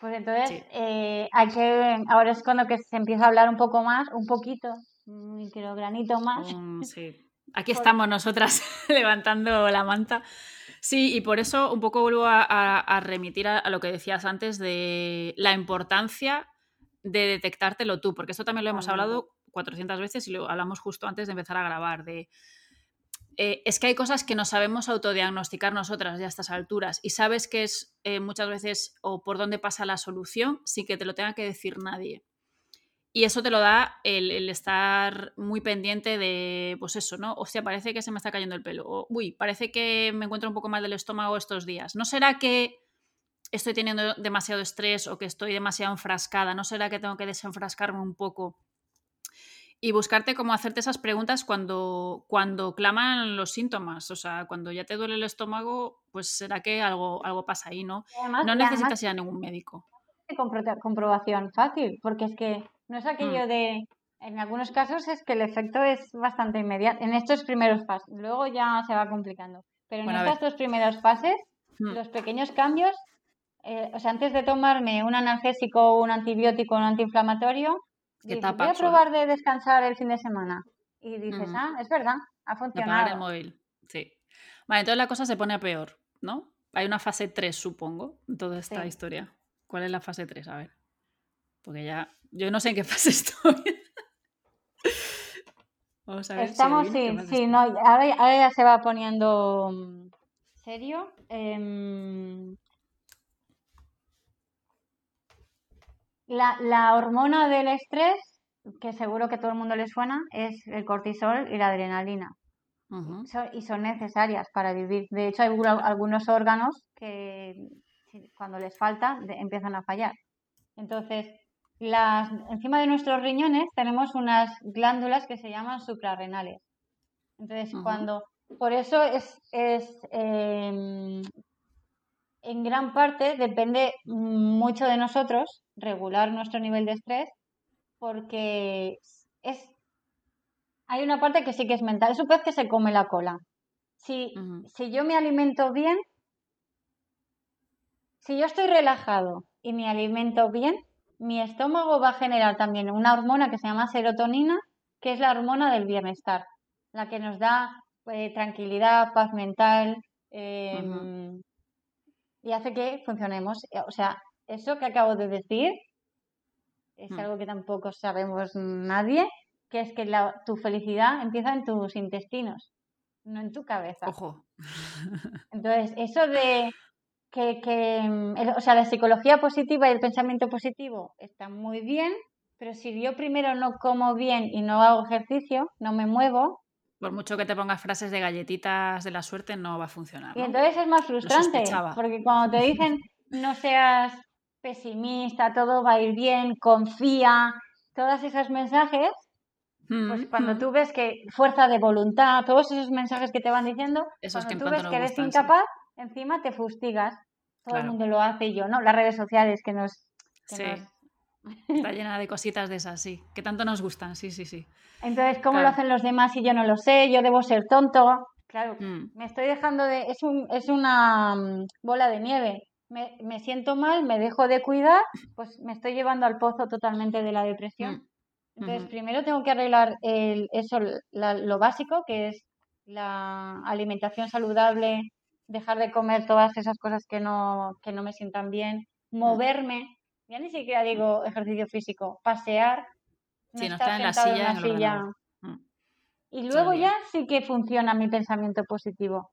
Pues entonces eh, hay que, ahora es cuando que se empieza a hablar un poco más, un poquito, un microgranito más. sí. Aquí estamos nosotras levantando la manta. Sí, y por eso un poco vuelvo a, remitir a, lo que decías antes de la importancia de detectártelo tú, porque esto también lo hemos hablado 400 veces y lo hablamos justo antes de empezar a grabar, de... Eh, es que hay cosas que no sabemos autodiagnosticar nosotras ya a estas alturas y sabes que es eh, muchas veces o por dónde pasa la solución sin que te lo tenga que decir nadie. Y eso te lo da el, estar muy pendiente de, pues eso, ¿no? O sea, parece que se me está cayendo el pelo. O, uy, parece que me encuentro un poco mal del estómago estos días. ¿No será que estoy teniendo demasiado estrés o que estoy demasiado enfrascada, ¿no será que tengo que desenfrascarme un poco? Y buscarte cómo hacerte esas preguntas cuando, cuando claman los síntomas. O sea, cuando ya te duele el estómago, pues será que algo, algo pasa ahí, ¿no? no necesitas ir a ningún médico. Comprobación fácil, porque es que no es aquello mm. de. En algunos casos es que el efecto es bastante inmediato. En estos primeros pasos. Luego ya se va complicando. Pero en estas dos primeras fases, mm. los pequeños cambios eh, o sea, antes de tomarme un analgésico, un antibiótico, un antiinflamatorio, voy a probar de descansar el fin de semana. Y dices, ah, es verdad, ha funcionado. el móvil, sí. Vale, entonces la cosa se pone a peor, ¿no? Hay una fase 3, supongo, en toda esta historia. ¿Cuál es la fase 3? A ver. Porque ya, yo no sé en qué fase estoy. Vamos a ver Estamos, sí, sí, no, ahora, ya se va poniendo mm, serio. Eh, La, hormona del estrés, que seguro que todo el mundo le suena, es el cortisol y la adrenalina. y son necesarias para vivir. De hecho, hay algunos órganos que cuando les falta empiezan a fallar. Entonces, las, encima de nuestros riñones tenemos unas glándulas que se llaman suprarrenales. Entonces, cuando por eso es, es em, en gran parte depende mucho de nosotros regular nuestro nivel de estrés porque es hay una parte que sí que es mental, es un pez que se come la cola. Si, si yo me alimento bien, si yo estoy relajado y me alimento bien, mi estómago va a generar también una hormona que se llama serotonina, que es la hormona del bienestar, la que nos da eh, tranquilidad, paz mental em, y hace que funcionemos. O sea, eso que acabo de decir es mm. algo que tampoco sabemos nadie, que es que la, tu felicidad empieza en tus intestinos, no en tu cabeza. Ojo. Entonces, eso de que, que mm, o sea, la psicología positiva y el pensamiento positivo están muy bien, pero si yo primero no como bien y no hago ejercicio, no me muevo. Por mucho que te pongas frases de galletitas de la suerte, no va a funcionar. Y entonces es más frustrante, porque cuando te dicen no seas pesimista, todo va a ir bien, confía, todos esos mensajes, pues mm, cuando mm. tú ves que fuerza de voluntad, todos esos mensajes que te van diciendo, cuando tú ves que eres incapaz, encima te fustigas. Todo el mundo lo hace y yo, ¿no? Las redes sociales que nos... sí. Está llena de cositas de esas, sí, que tanto nos gustan, sí, sí, sí. Entonces, ¿cómo lo hacen los demás si yo no lo sé? Yo debo ser tonto. Claro, mm. me estoy dejando de... Es, un, es una bola de nieve. Me, me, siento mal, me dejo de cuidar, pues me estoy llevando al pozo totalmente de la depresión. Entonces, primero tengo que arreglar el, eso, lo básico, que es la alimentación saludable, dejar de comer todas esas cosas que no, que no me sientan bien, mm. moverme, ya ni siquiera digo ejercicio físico, pasear, no estar en la silla. Mm. Y luego ya sí que funciona mi pensamiento positivo.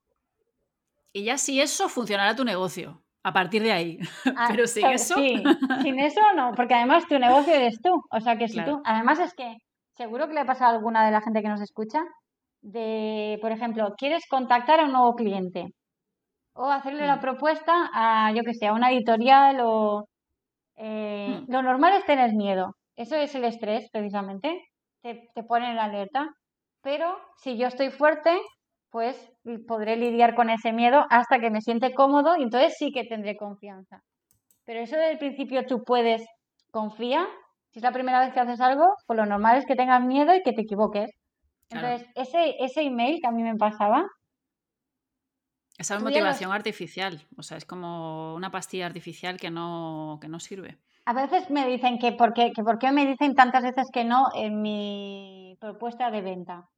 Y ya si eso funcionará tu negocio, a partir de ahí. Ah, Pero sin eso... Sí, sin eso no, porque además tu negocio eres tú. O sea que si tú... Además es que seguro que le ha pasado a alguna de la gente que nos escucha, de, por ejemplo, quieres contactar a un nuevo cliente o hacerle la mm. propuesta a, yo que sé, a una editorial o... Eh, mm. Lo normal es tener miedo. Eso es el estrés, precisamente. Te, te pone en alerta. Pero si yo estoy fuerte, pues podré lidiar con ese miedo hasta que me siente cómodo y entonces sí que tendré confianza. Pero eso del principio tú puedes, confía. Si es la primera vez que haces algo, pues lo normal es que tengas miedo y que te equivoques. Entonces, ese, ese email que a mí me pasaba, esa es motivación artificial, o sea, es como una pastilla artificial que no, que no sirve. A veces me dicen que por, qué, que por qué me dicen tantas veces que no en mi propuesta de venta.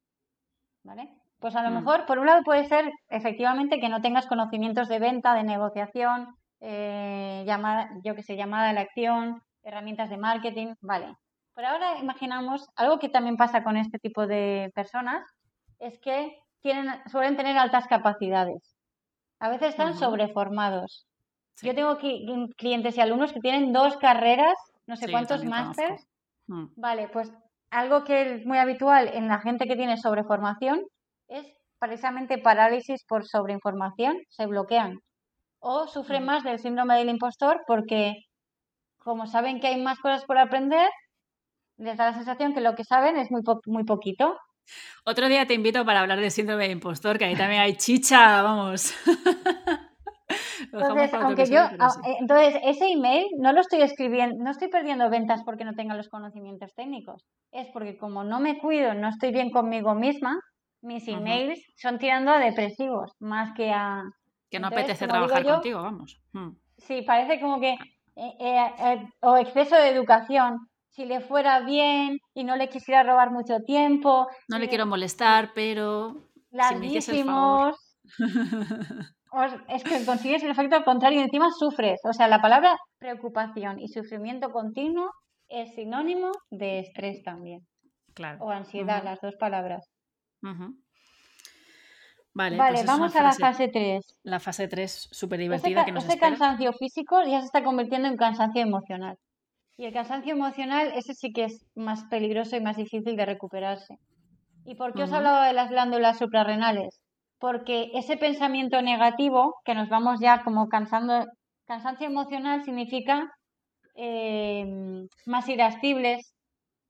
¿Vale? Pues a lo mm. mejor, por un lado, puede ser efectivamente que no tengas conocimientos de venta, de negociación, eh, llamada, yo que sé, llamada a la acción, herramientas de marketing, vale. Pero ahora imaginamos algo que también pasa con este tipo de personas, es que tienen, suelen tener altas capacidades. A veces están sobreformados. Yo tengo clientes y alumnos que tienen dos carreras, no sé cuántos másters. Mm. Vale, pues algo que es muy habitual en la gente que tiene sobreformación es precisamente parálisis por sobreinformación, se bloquean. O sufren mm. más del síndrome del impostor porque, como saben que hay más cosas por aprender, les da la sensación que lo que saben es muy, muy poquito otro día te invito para hablar de síndrome de impostor, que ahí también hay chicha, vamos. Entonces, aunque yo, ah, eh, entonces, ese email no lo estoy escribiendo, no estoy perdiendo ventas porque no tenga los conocimientos técnicos. Es porque como no me cuido, no estoy bien conmigo misma, mis emails son tirando a depresivos más que a... Que no apetece trabajar contigo, vamos. Hmm. Sí, parece como que... Eh, eh, o exceso de educación si le fuera bien y no le quisiera robar mucho tiempo. No le quiero molestar, pero... Larguísimos. es que consigues el efecto contrario y encima sufres. O sea, la palabra preocupación y sufrimiento continuo es sinónimo de estrés también. Claro. O ansiedad, las dos palabras. Vale, vale pues vamos a la fase 3. La fase 3, súper divertida que nos Ese cansancio físico ya se está convirtiendo en cansancio emocional. Y el cansancio emocional, ese sí que es más peligroso y más difícil de recuperarse. ¿Y por qué os hablaba de las glándulas suprarrenales? Porque ese pensamiento negativo, que nos vamos ya como cansando, cansancio emocional significa em, más irascibles,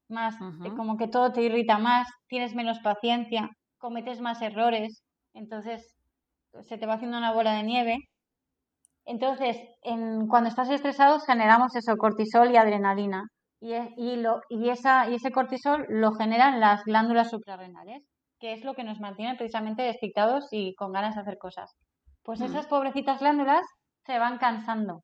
más como que todo te irrita más, tienes menos paciencia, cometes más errores, entonces se te va haciendo una bola de nieve entonces, cuando estás estresado generamos eso, cortisol y adrenalina. Y, y, esa, y ese cortisol lo generan las glándulas suprarrenales, que es lo que nos mantiene precisamente excitados y con ganas de hacer cosas. Pues esas pobrecitas glándulas se van cansando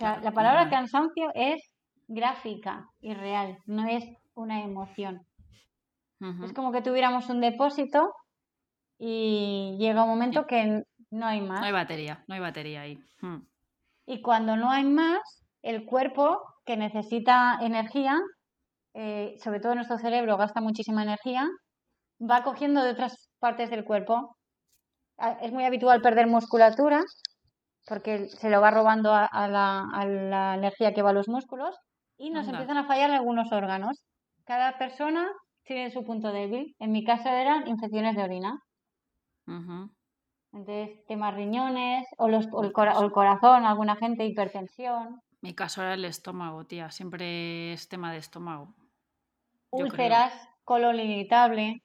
la palabra cansancio es gráfica y real, no es una emoción. Es como que tuviéramos un depósito y llega un momento que no hay más. No hay batería, no hay batería ahí. Hmm. Y cuando no hay más, el cuerpo que necesita energía, eh, sobre todo nuestro cerebro gasta muchísima energía, va cogiendo de otras partes del cuerpo. Es muy habitual perder musculatura porque se lo va robando a, la, energía que va a los músculos y nos empiezan a fallar algunos órganos. Cada persona tiene su punto débil. En mi caso eran infecciones de orina. Entonces, temas riñones o, los, o, el corazón, alguna gente, hipertensión. Mi caso era el estómago, tía. Siempre es tema de estómago. Úlceras, colon irritable,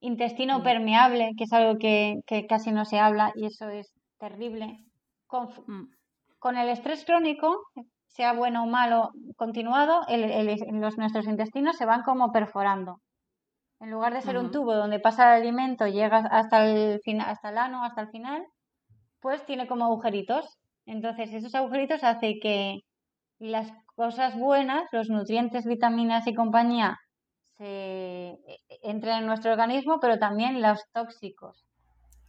intestino permeable, que es algo que, casi no se habla y eso es terrible. Con, mm. con el estrés crónico, sea bueno o malo continuado, los, nuestros intestinos se van como perforando. En lugar de ser un tubo donde pasa el alimento, llega hasta el, hasta el ano, hasta el final, pues tiene como agujeritos. Entonces, esos agujeritos hacen que las cosas buenas, los nutrientes, vitaminas y compañía, se e, entren en nuestro organismo, pero también los tóxicos,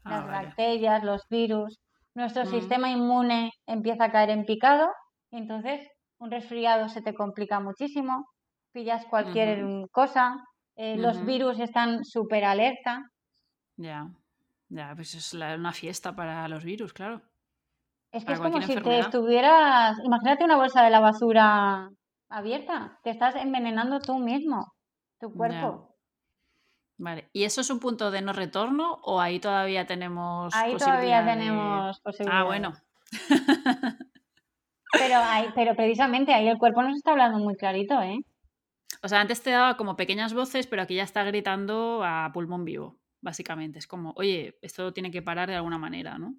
ah, las bacterias, los virus. Nuestro sistema inmune empieza a caer en picado y entonces un resfriado se te complica muchísimo, pillas cualquier cosa, eh, los virus están súper alerta. Ya, ya, pues es una fiesta para los virus, claro. Es que es como si te estuvieras, imagínate una bolsa de la basura abierta, te estás envenenando tú mismo, tu cuerpo. Vale, ¿y eso es un punto de no retorno o ahí todavía tenemos Ahí todavía tenemos posibilidades. Ah, bueno. pero, hay, pero precisamente ahí el cuerpo nos está hablando muy clarito, ¿eh? O sea, antes te daba como pequeñas voces, pero aquí ya está gritando a pulmón vivo, básicamente. Es como, oye, esto tiene que parar de alguna manera, ¿no?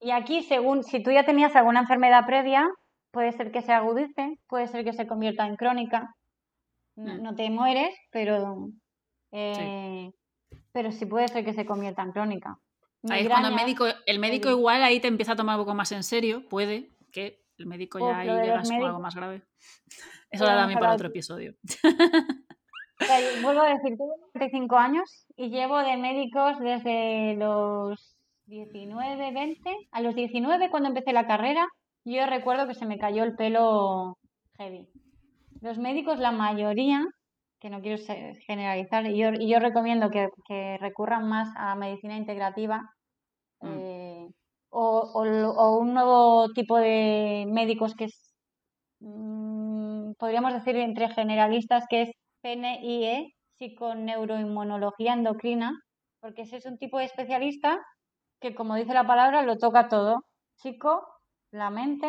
Y aquí, según, si tú ya tenías alguna enfermedad previa, puede ser que se agudice, puede ser que se convierta en crónica. No, mm. te mueres, pero, eh, pero sí puede ser que se convierta en crónica. Ahí es cuando el médico, el médico igual ahí te empieza a tomar un poco más en serio, puede que el médico ya ahí llegas con algo más grave. Eso da también para otro episodio. vuelvo a decir, tengo 35 años y llevo de médicos desde los 19, 20. A los 19, cuando empecé la carrera, yo recuerdo que se me cayó el pelo heavy. Los médicos, la mayoría, que no quiero generalizar, y yo, y yo recomiendo que, recurran más a medicina integrativa. Eh, o, un nuevo tipo de médicos que es, mm, podríamos decir, entre generalistas, que es PNIE, psiconeuroinmunología endocrina, porque ese es un tipo de especialista que, como dice la palabra, lo toca todo. Psico, la mente,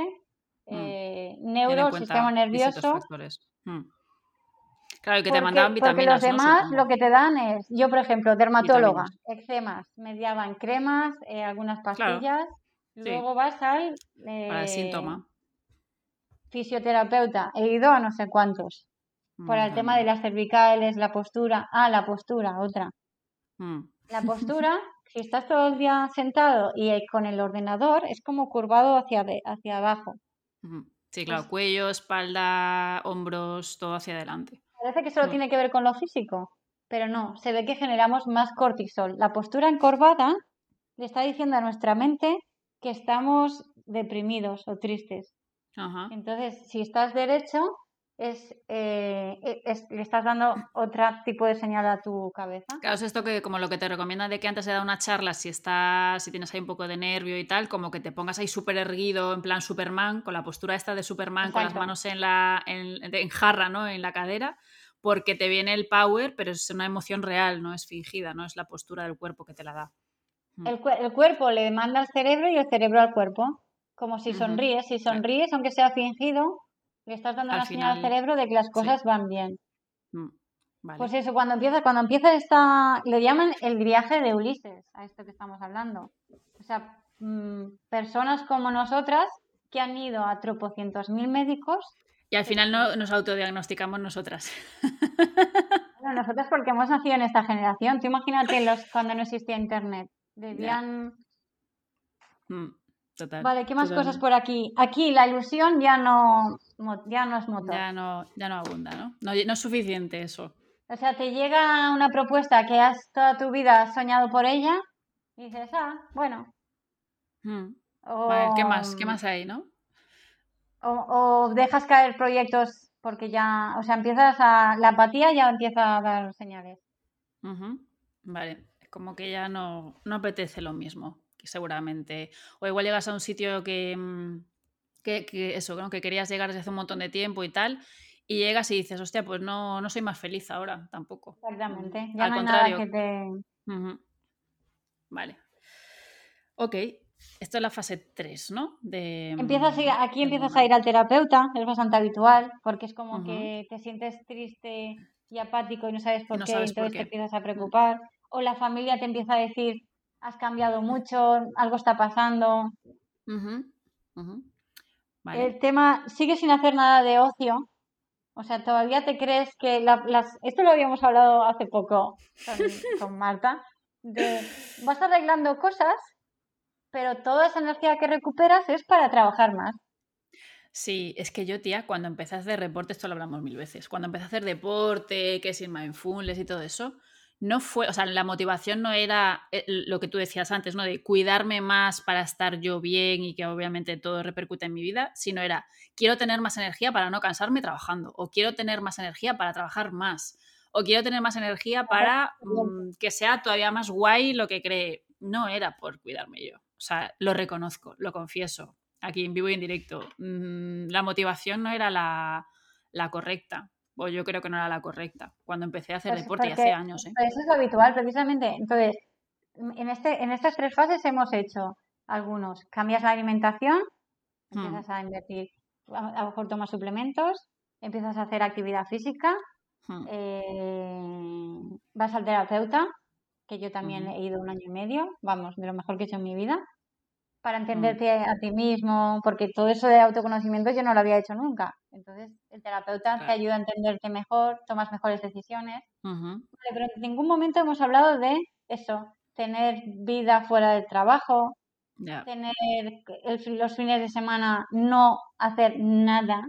mm. eh, neuro, el sistema nervioso. Mm. Claro, y que te mandaban vitaminas. Porque los demás lo que te dan es, yo por ejemplo, dermatóloga, eczemas, me daban cremas, eh, algunas pastillas, luego vas al... Para el síntoma. Fisioterapeuta, he ido a no sé cuántos. Por el tema de las cervicales, la postura. Ah, la postura, otra. Mm. La postura si estás todo el día sentado y con el ordenador, es como curvado hacia, hacia abajo. Sí, claro, cuello, espalda, hombros, todo hacia adelante. Parece que solo mm. tiene que ver con lo físico, pero no, se ve que generamos más cortisol. La postura encorvada le está diciendo a nuestra mente que estamos deprimidos o tristes. Entonces, si estás derecho, eh, es, le estás dando otro tipo de señal a tu cabeza. Claro, es esto que como lo que te recomiendan de que antes de dar una charla, si estás, si tienes ahí un poco de nervio y tal, como que te pongas ahí súper erguido, en plan Superman, con la postura esta de Superman, con las manos en la en, jarra, ¿no? En la cadera, porque te viene el power, pero es una emoción real, no es fingida, no es la postura del cuerpo que te la da. Mm. El, el cuerpo le manda al cerebro y el cerebro al cuerpo. Como si sonríes, si sonríes, aunque sea fingido, le estás dando la señal al cerebro de que las cosas van bien. Mm, pues eso, cuando empieza, cuando empieza esta, le llaman el viaje de Ulises, a esto que estamos hablando. O sea, mm, personas como nosotras que han ido a tropocientos mil médicos. Y al final no nos autodiagnosticamos nosotras. Bueno, nosotras porque hemos nacido en esta generación. Tú imagínate los, cuando no existía internet. Debían... Mm. Total. Vale, ¿qué más cosas por aquí? Aquí la ilusión ya no, ya no es motor. Ya no, ya no abunda, ¿no? ¿no? es suficiente eso. O sea, te llega una propuesta que has toda tu vida soñado por ella y dices, ah, bueno. Hmm. ¿qué más? ¿Qué más hay, no? O, dejas caer proyectos porque ya, o sea, empiezas a, la apatía ya empieza a dar señales. Vale, como que ya no, no apetece lo mismo, seguramente. O igual llegas a un sitio que, mm, que, eso, ¿no? que querías llegar desde hace un montón de tiempo y tal, y llegas y dices, hostia, pues no, no soy más feliz ahora tampoco. Exactamente, ya Al no contrario. Nada que te... Vale. Ok, esto es la fase 3, ¿no? De... Empiezas aquí empiezas a ir al terapeuta, es bastante habitual, porque es como que te sientes triste y apático y no sabes por qué, entonces te empiezas a preocupar. O la familia te empieza a decir, has cambiado mucho, algo está pasando. El tema, sigue sin hacer nada de ocio. O sea, todavía te crees que las... Esto lo habíamos hablado hace poco con, Marta. De, vas arreglando cosas pero toda esa energía que recuperas es para trabajar más. Sí, es que yo, tía, cuando empecé a hacer deporte, esto lo hablamos mil veces, cuando empecé a hacer deporte, que sin mindfulness y todo eso, no fue, o sea, la motivación no era eh, lo que tú decías antes, ¿no? De cuidarme más para estar yo bien y que obviamente todo repercute en mi vida, sino era, quiero tener más energía para no cansarme trabajando, o quiero tener más energía para trabajar más, o quiero tener más energía para mm, que sea todavía más guay lo que cree. No era por cuidarme yo. O sea, lo reconozco, lo confieso, aquí en vivo y en directo. Mm, la motivación no era la, correcta, o yo creo que no era la correcta, cuando empecé a hacer pues deporte hace años. ¿eh? eso es lo habitual, precisamente. Entonces, en, este, en estas tres fases hemos hecho algunos. Cambias la alimentación, hmm. empiezas a invertir, a, lo mejor tomas suplementos, empiezas a hacer actividad física, hmm. eh, vas al terapeuta, que yo también he ido un año y medio, vamos, de lo mejor que he hecho en mi vida para mm. entenderte a ti mismo, porque todo eso de autoconocimiento yo no lo había hecho nunca. Entonces, el terapeuta te ayuda a entenderte mejor, tomas mejores decisiones. pero en ningún momento hemos hablado de eso, tener vida fuera del trabajo, tener los fines de semana no hacer nada,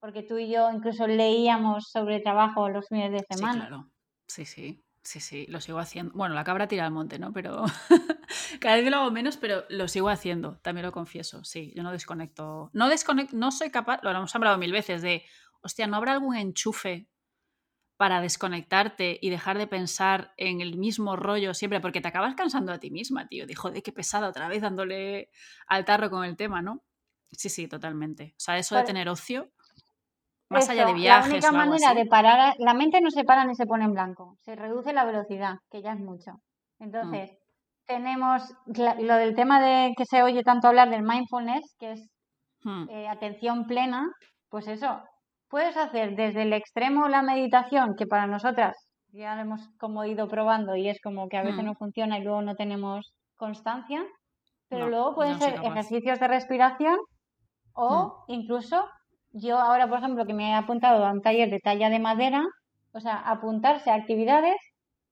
porque tú y yo incluso leíamos sobre trabajo los fines de semana. Sí, claro. Sí, sí. Sí, sí, lo sigo haciendo. Bueno, la cabra tira al monte, ¿no? Pero cada vez lo hago menos, pero lo sigo haciendo, también lo confieso. Sí, yo no desconecto. No desconecto, no soy capaz, lo hemos hablado mil veces, de, hostia, ¿no habrá algún enchufe para desconectarte y dejar de pensar en el mismo rollo siempre? Porque te acabas cansando a ti misma, tío. Dijo, de qué pesada otra vez dándole al tarro con el tema, ¿no? Sí, sí, totalmente. O sea, eso de tener ocio más allá de viajes. La única manera de parar, la mente no se para ni se pone en blanco, se reduce la velocidad, que ya es mucho. Entonces, mm. tenemos lo del tema de que se oye tanto hablar del mindfulness, que es mm. eh, atención plena, pues eso, puedes hacer desde el extremo la meditación, que para nosotras ya lo hemos como ido probando y es como que a veces mm. no funciona y luego no tenemos constancia, pero luego pueden ser ejercicios de respiración o incluso yo ahora, por ejemplo, que me he apuntado a un taller de talla de madera, o sea, apuntarse a actividades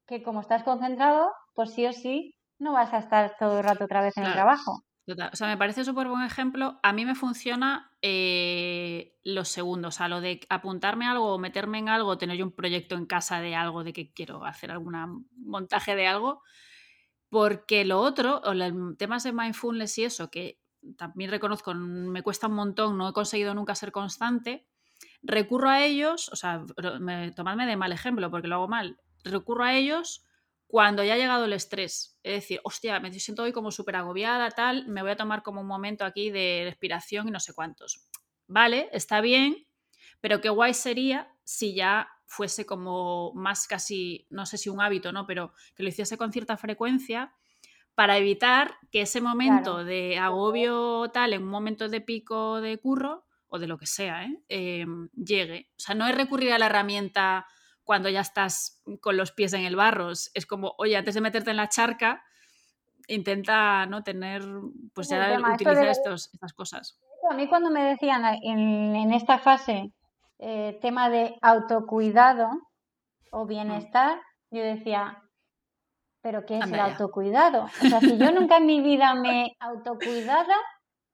que como estás concentrado, pues sí o sí no vas a estar todo el rato otra vez en el trabajo. O sea, me parece súper buen ejemplo. A mí me funciona eh, los segundos, o sea, lo de apuntarme a algo o meterme en algo, tener yo un proyecto en casa de algo, de que quiero hacer algún montaje de algo, porque lo otro, o los temas de mindfulness y eso, que también reconozco, me cuesta un montón, no he conseguido nunca ser constante, recurro a ellos, o sea, tomadme de mal ejemplo porque lo hago mal, recurro a ellos cuando ya ha llegado el estrés. Es decir, hostia, me siento hoy como súper agobiada, tal, me voy a tomar como un momento aquí de respiración y no sé cuántos. Vale, está bien, pero qué guay sería si ya fuese como más casi, no sé si un hábito, ¿no? Pero que lo hiciese con cierta frecuencia para evitar que ese momento de agobio tal, en un momento de pico de curro o de lo que sea, ¿eh? Em, llegue. O sea, no es recurrir a la herramienta cuando ya estás con los pies en el barro. Es como, oye, antes de meterte en la charca, intenta no tener, pues ya utilizar estos, estas cosas. A mí cuando me decían en, esta fase eh, tema de autocuidado o mm. bienestar, yo decía, pero ¿qué es el autocuidado? O sea, si yo nunca en mi vida me autocuidada,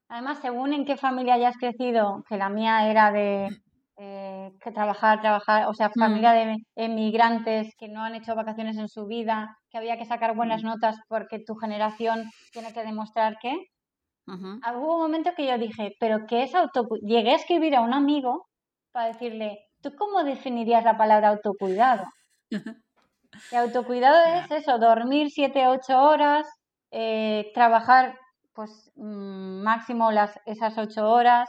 Además, según en qué familia hayas crecido, que la mía era de eh, que trabajar, trabajar, o sea, Mm. familia de emigrantes que no han hecho vacaciones en su vida, que había que sacar buenas Mm. notas porque tu generación tiene que demostrar que. Ah, Hubo un momento que yo dije, pero ¿qué es autocuidado? Llegué a escribir a un amigo para decirle, ¿tú cómo definirías la palabra autocuidado? Y autocuidado es eso, dormir 7, 8 horas, eh, trabajar pues mm, máximo las, esas 8 horas.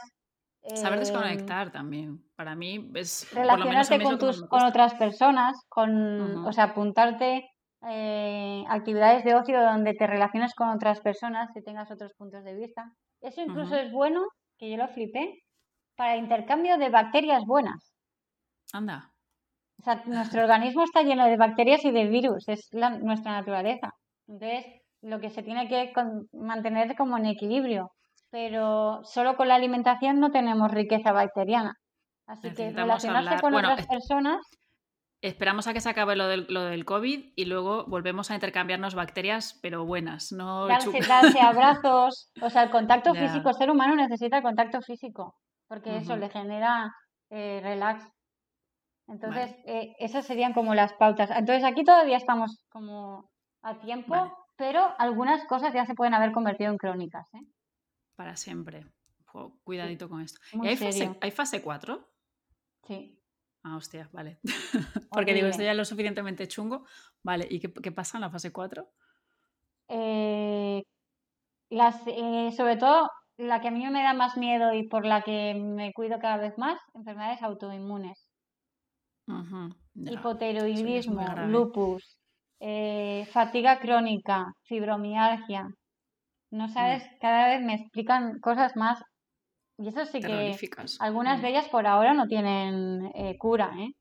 Saber em, desconectar también. Para mí es por lo menos a relacionarte con tus con otras personas, con, o sea, apuntarte eh, actividades de ocio donde te relaciones con otras personas y tengas otros puntos de vista. Eso incluso es bueno, que yo lo flipé, para intercambio de bacterias buenas. Anda. O sea, nuestro organismo está lleno de bacterias y de virus, es la- nuestra naturaleza. Entonces, lo que se tiene que con- mantener como en equilibrio. Pero solo con la alimentación no tenemos riqueza bacteriana. Así que relacionarse hablar- con bueno, otras personas Esperamos a que se acabe lo del, lo del COVID y luego volvemos a intercambiarnos bacterias, pero buenas, no darse, abrazos, o sea, el contacto físico, el ser humano necesita el contacto físico, porque eso le genera eh, relax. Entonces, eh, esas serían como las pautas. Entonces, aquí todavía estamos como a tiempo, Vale. pero algunas cosas ya se pueden haber convertido en crónicas, ¿eh? para siempre. Cuidadito con esto. ¿Y hay fase. ¿Hay fase 4? Sí. Ah, hostia, vale. Porque digo, esto ya es lo suficientemente chungo. Vale, ¿y qué, qué pasa en la fase 4? Eh, las, eh, sobre todo, la que a mí me da más miedo y por la que me cuido cada vez más, enfermedades autoinmunes. Hipotiroidismo, grave. lupus, eh, fatiga crónica, fibromialgia. No sabes, cada vez me explican cosas más. Y eso sí que algunas Mm, de ellas por ahora no tienen eh, cura, ¿eh?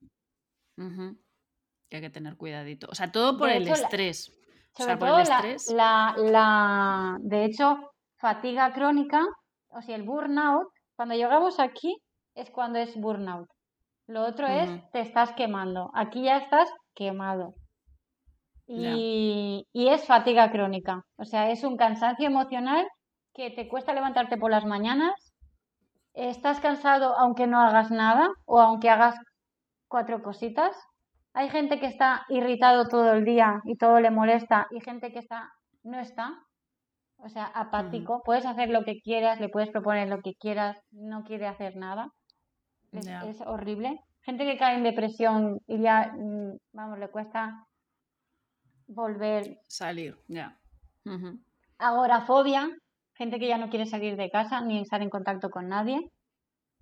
Que hay que tener cuidadito. O sea, todo por De el hecho, la- estrés. O Sobre sea, por todo el la, estrés. la, la, de hecho, fatiga crónica, o sea, el burnout, cuando llegamos aquí es cuando es burnout. Lo otro es te estás quemando. Aquí ya estás quemado. Y, y es fatiga crónica. O sea, es un cansancio emocional que te cuesta levantarte por las mañanas. Estás cansado aunque no hagas nada o aunque hagas cuatro cositas. Hay gente que está irritado todo el día y todo le molesta y gente que está no está. O sea, apático. Puedes hacer lo que quieras, le puedes proponer lo que quieras, no quiere hacer nada. Es, horrible. Gente que cae en depresión y ya, mm, vamos, le cuesta volver. Salir, ya. Ujú. Agorafobia, gente que ya no quiere salir de casa ni estar en contacto con nadie.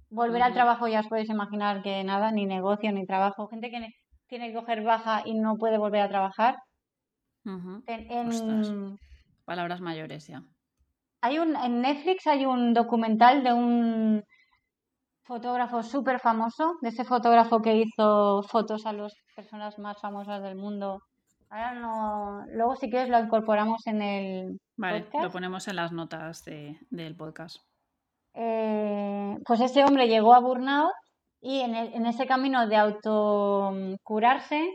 Volver al trabajo, ya os podéis imaginar que nada, ni negocio ni trabajo. Gente que ne- tiene que coger baja y no puede volver a trabajar. En-. Palabras mayores ya. hay un, en Netflix hay un documental de un fotógrafo súper famoso, de ese fotógrafo que hizo fotos a las personas más famosas del mundo. Ahora no, luego si quieres lo incorporamos en el Vale, podcast. lo ponemos en las notas de- del podcast. Eh, pues ese hombre llegó a burnout y en, el- en ese camino de autocurarse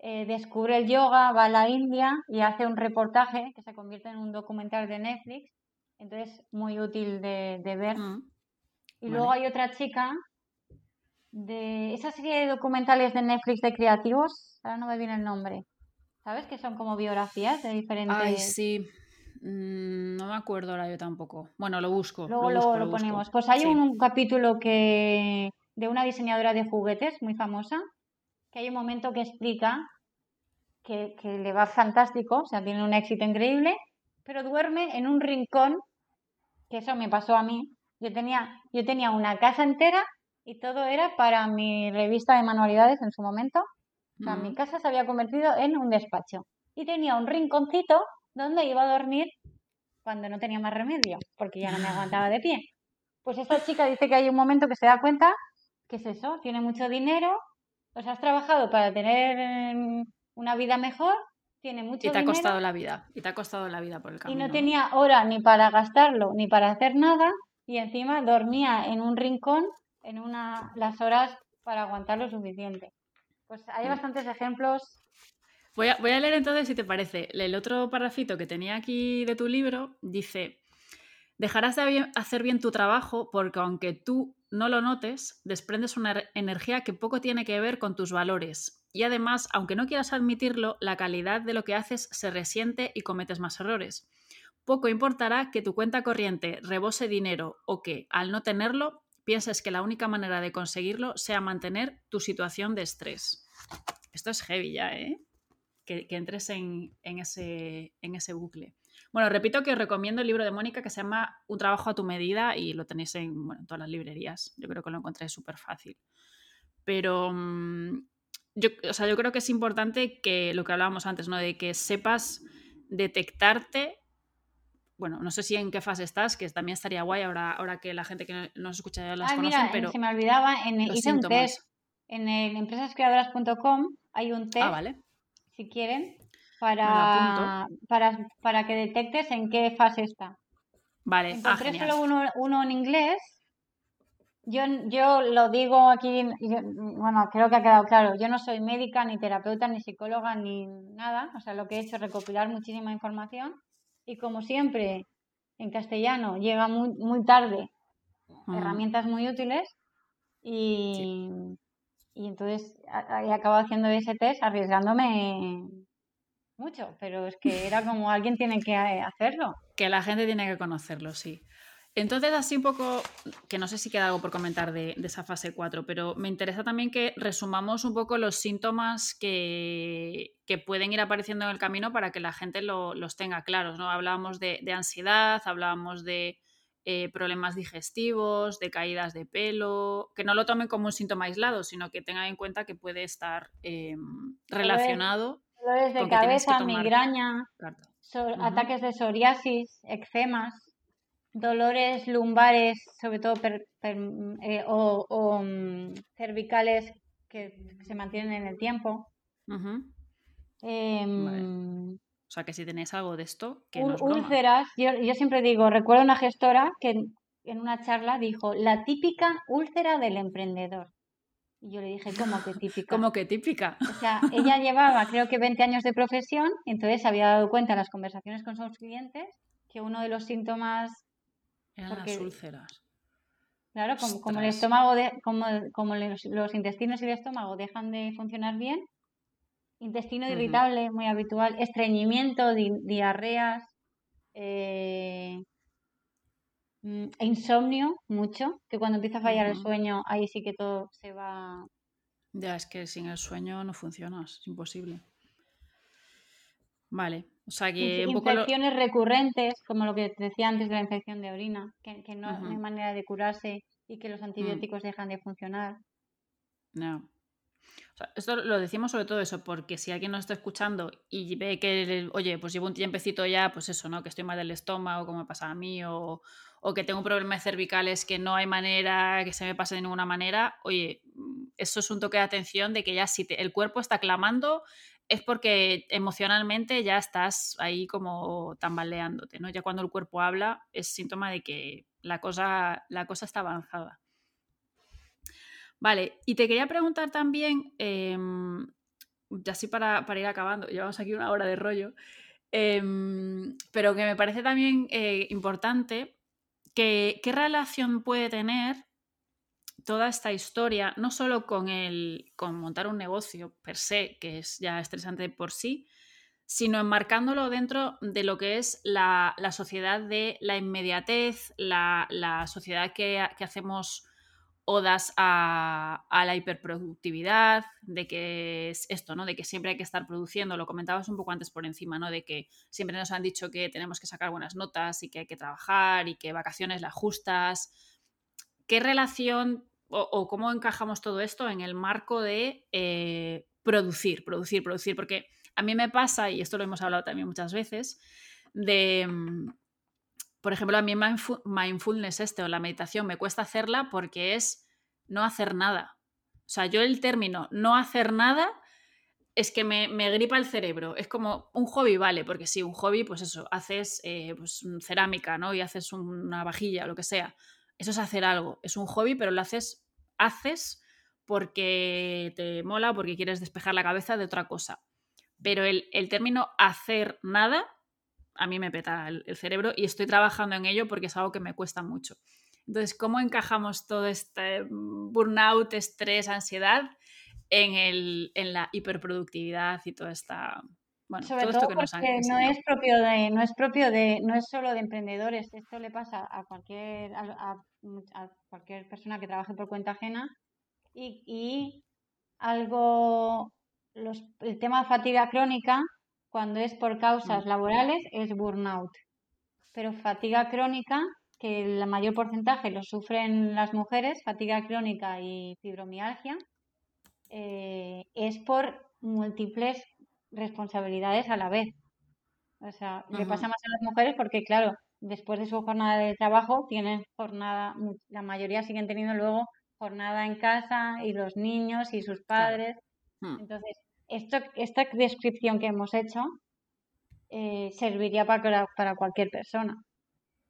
eh, descubre el yoga, va a la India y hace un reportaje que se convierte en un documental de Netflix. Entonces, muy útil de, de ver. Mm. Y Vale. luego hay otra chica de esa serie de documentales de Netflix de creativos, ahora no me viene el nombre. ¿Sabes? Que son como biografías de diferentes. Ay, sí. Mm, no me acuerdo ahora yo tampoco. Bueno, lo busco. Luego, lo luego busco, lo lo busco. ponemos. Pues hay Sí. un, un capítulo que de una diseñadora de juguetes muy famosa, que hay un momento que explica que, que le va fantástico, o sea, tiene un éxito increíble, pero duerme en un rincón, que eso me pasó a mí. Yo tenía, yo tenía una casa entera y todo era para mi revista de manualidades en su momento. O sea, mi casa se había convertido en un despacho. Y tenía un rinconcito donde iba a dormir cuando no tenía más remedio, porque ya no me aguantaba de pie. Pues esta chica dice que hay un momento que se da cuenta que es eso, tiene mucho dinero, sea, has trabajado para tener mm, una vida mejor, tiene mucho Y te ha dinero costado la vida. Y te ha costado la vida por el y camino. no tenía hora ni para gastarlo ni para hacer nada y encima dormía en un rincón en una las horas para aguantar lo suficiente. Pues hay Mm. bastantes ejemplos. Voy a, voy a leer entonces, si te parece. El otro parrafito que tenía aquí de tu libro dice: Dejarás de hacer bien tu trabajo porque aunque tú no lo notes, desprendes una energía que poco tiene que ver con tus valores. Y además, aunque no quieras admitirlo, la calidad de lo que haces se resiente y cometes más errores. Poco importará que tu cuenta corriente rebose dinero o que, al no tenerlo, pienses que la única manera de conseguirlo sea mantener tu situación de estrés. Esto es heavy ya, ¿eh? Que, entres en, ese, en ese bucle. Bueno, repito que os recomiendo el libro de Mónica que se llama Un trabajo a tu medida y lo tenéis en, todas las librerías. Yo creo que lo encontré súper fácil. Pero mm, yo, yo creo que es importante que lo que hablábamos antes, ¿no? De que sepas detectarte. Bueno, no sé si en qué fase estás, que también estaría guay ahora, ahora que la gente que nos escucha ya las conocen, pero. Se me olvidaba, en, hice un test en el empresascreadoras.com hay un ah, test. vale. Si quieren, para, para, para, que detectes en qué fase está. Vale, ah, Encontré solo uno, uno, en inglés. Yo, yo lo digo aquí, bueno, creo que ha quedado claro. Yo no soy médica, ni terapeuta, ni psicóloga, ni nada. O sea, lo que he hecho es recopilar muchísima información. Y como siempre, en castellano llega muy, muy tarde herramientas muy útiles. Y, y entonces he acabado haciendo ese test arriesgándome mucho, pero es que era como alguien tiene que hacerlo. Que la gente tiene que conocerlo, sí. Entonces, así un poco, que no sé si queda algo por comentar de, esa fase 4, pero me interesa también que resumamos un poco los síntomas que, pueden ir apareciendo en el camino para que la gente los tenga claros. ¿no? Hablábamos de, ansiedad, hablábamos de eh, problemas digestivos, de caídas de pelo, que no lo tomen como un síntoma aislado, sino que tengan en cuenta que puede estar em, relacionado Dolores de cabeza, migraña, ataques de psoriasis, eczemas, dolores lumbares, sobre todo eh, o, mm, cervicales que se mantienen en el tiempo. Em, o sea que si tenéis algo de esto, que úlceras, yo, yo, siempre digo, recuerdo una gestora que en una charla dijo, la típica úlcera del emprendedor. Y yo le dije, ¿cómo que típica? ¿Cómo que típica? O sea, ella llevaba creo que 20 años de profesión, entonces se había dado cuenta en las conversaciones con sus clientes que uno de los síntomas... Eran las úlceras. Claro, como, el estómago, de, como, como los, intestinos y el estómago dejan de funcionar bien, intestino irritable, muy habitual, estreñimiento, diarreas, eh, Mm, insomnio, mucho, que cuando empieza a fallar el sueño, ahí sí que todo se va. Ya, es que sin el sueño no funciona, es imposible. Vale, o sea que. Infecciones recurrentes, como lo que decía antes de la infección de orina, que, no, hay manera de curarse y que los mm. antibióticos dejan de funcionar. No. esto lo decimos sobre todo eso, porque si alguien nos está escuchando y ve que, oye, pues llevo un tiempecito ya, pues eso, ¿no? Que estoy mal del estómago, como me pasa a mí, o, o que tengo un problema de cervicales que no hay manera que se me pase de ninguna manera, oye, mm, eso es un toque de atención de que ya si el cuerpo está clamando es porque emocionalmente ya estás ahí como tambaleándote, ¿no? Ya cuando el cuerpo habla es síntoma de que la cosa, la cosa está avanzada. Vale, y te quería preguntar también, em, ya así para, ir acabando, llevamos aquí una hora de rollo, em, pero que me parece también eh, importante ¿Qué, relación puede tener toda esta historia, no solo con, el, con montar un negocio per se, que es ya estresante por sí, sino enmarcándolo dentro de lo que es la, sociedad de la inmediatez, la, sociedad que, que, hacemos odas a, la hiperproductividad, de que es esto, ¿no? De que siempre hay que estar produciendo, lo comentabas un poco antes por encima, ¿no? De que siempre nos han dicho que tenemos que sacar buenas notas y que hay que trabajar y que vacaciones las justas. ¿Qué relación o, cómo encajamos todo esto en el marco de eh, producir, producir, producir? Porque a mí me pasa, y esto lo hemos hablado también muchas veces, de mm, por ejemplo, a mí mindfulness este o la meditación me cuesta hacerla porque es no hacer nada. O sea, yo el término no hacer nada es que me, gripa el cerebro. Es como un hobby, vale, porque sí, un hobby, pues eso, haces eh, pues, cerámica, ¿no? Y haces una vajilla, lo que sea. Eso es hacer algo. Es un hobby, pero lo haces, haces porque te mola, porque quieres despejar la cabeza de otra cosa. Pero el, el término hacer nada a mí me peta el, cerebro y estoy trabajando en ello porque es algo que me cuesta mucho. Entonces, ¿cómo encajamos todo este burnout, estrés, ansiedad en, el, en la hiperproductividad y toda esta... Bueno, Sobre todo, esto que nos porque no es propio de, no es propio de, no es solo de emprendedores, esto le pasa a cualquier, a, cualquier persona que trabaje por cuenta ajena y, y algo, los, el tema de fatiga crónica cuando es por causas mm. laborales es burnout. Pero fatiga crónica, que el mayor porcentaje lo sufren las mujeres, fatiga crónica y fibromialgia, eh, es por múltiples responsabilidades a la vez. O sea, le pasa más a las mujeres porque, claro, después de su jornada de trabajo tienen jornada, la mayoría siguen teniendo luego jornada en casa y los niños y sus padres. Hmm. Entonces, esto, esta descripción que hemos hecho eh, serviría para, para cualquier persona.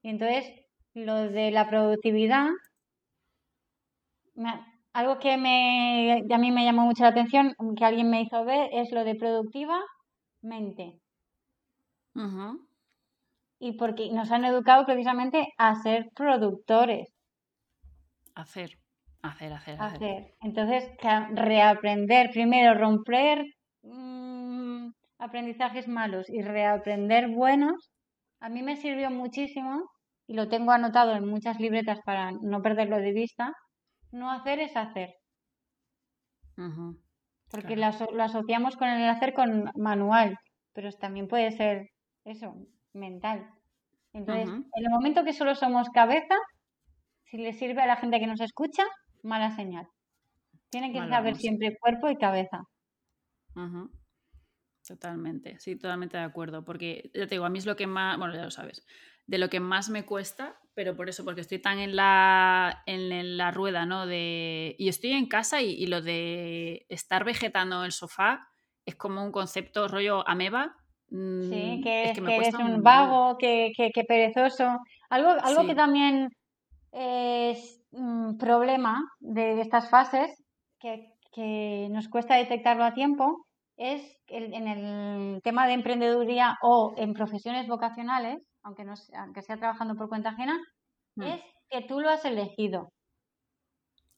Y entonces, lo de la productividad, algo que me, a mí me llamó mucho la atención, que alguien me hizo ver, es lo de productiva mente. Y porque nos han educado precisamente a ser productores. Hacer. Hacer, hacer, hacer. Entonces, reaprender, primero romper mm, aprendizajes malos y reaprender buenos, a mí me sirvió muchísimo y lo tengo anotado en muchas libretas para no perderlo de vista. No hacer es hacer. Porque lo, asociamos con el hacer con manual, pero también puede ser eso, mental. Entonces, en el momento que solo somos cabeza, si le sirve a la gente que nos escucha, mala señal. Tiene que saber siempre cuerpo y cabeza. Totalmente, sí, totalmente de acuerdo. Porque ya te digo, a mí es lo que más, bueno, ya lo sabes, de lo que más me cuesta, pero por eso, porque estoy tan en la, en, la rueda, ¿no? De, y estoy en casa y, lo de estar vegetando en el sofá es como un concepto rollo ameba. Sí, mm, que, es, que, eres un vago, que, que, perezoso. Algo, algo que también es Mm, problema de estas fases que, nos cuesta detectarlo a tiempo es en el tema de emprendeduría o en profesiones vocacionales, aunque, no, aunque sea trabajando por cuenta ajena, mm. es que tú lo has elegido.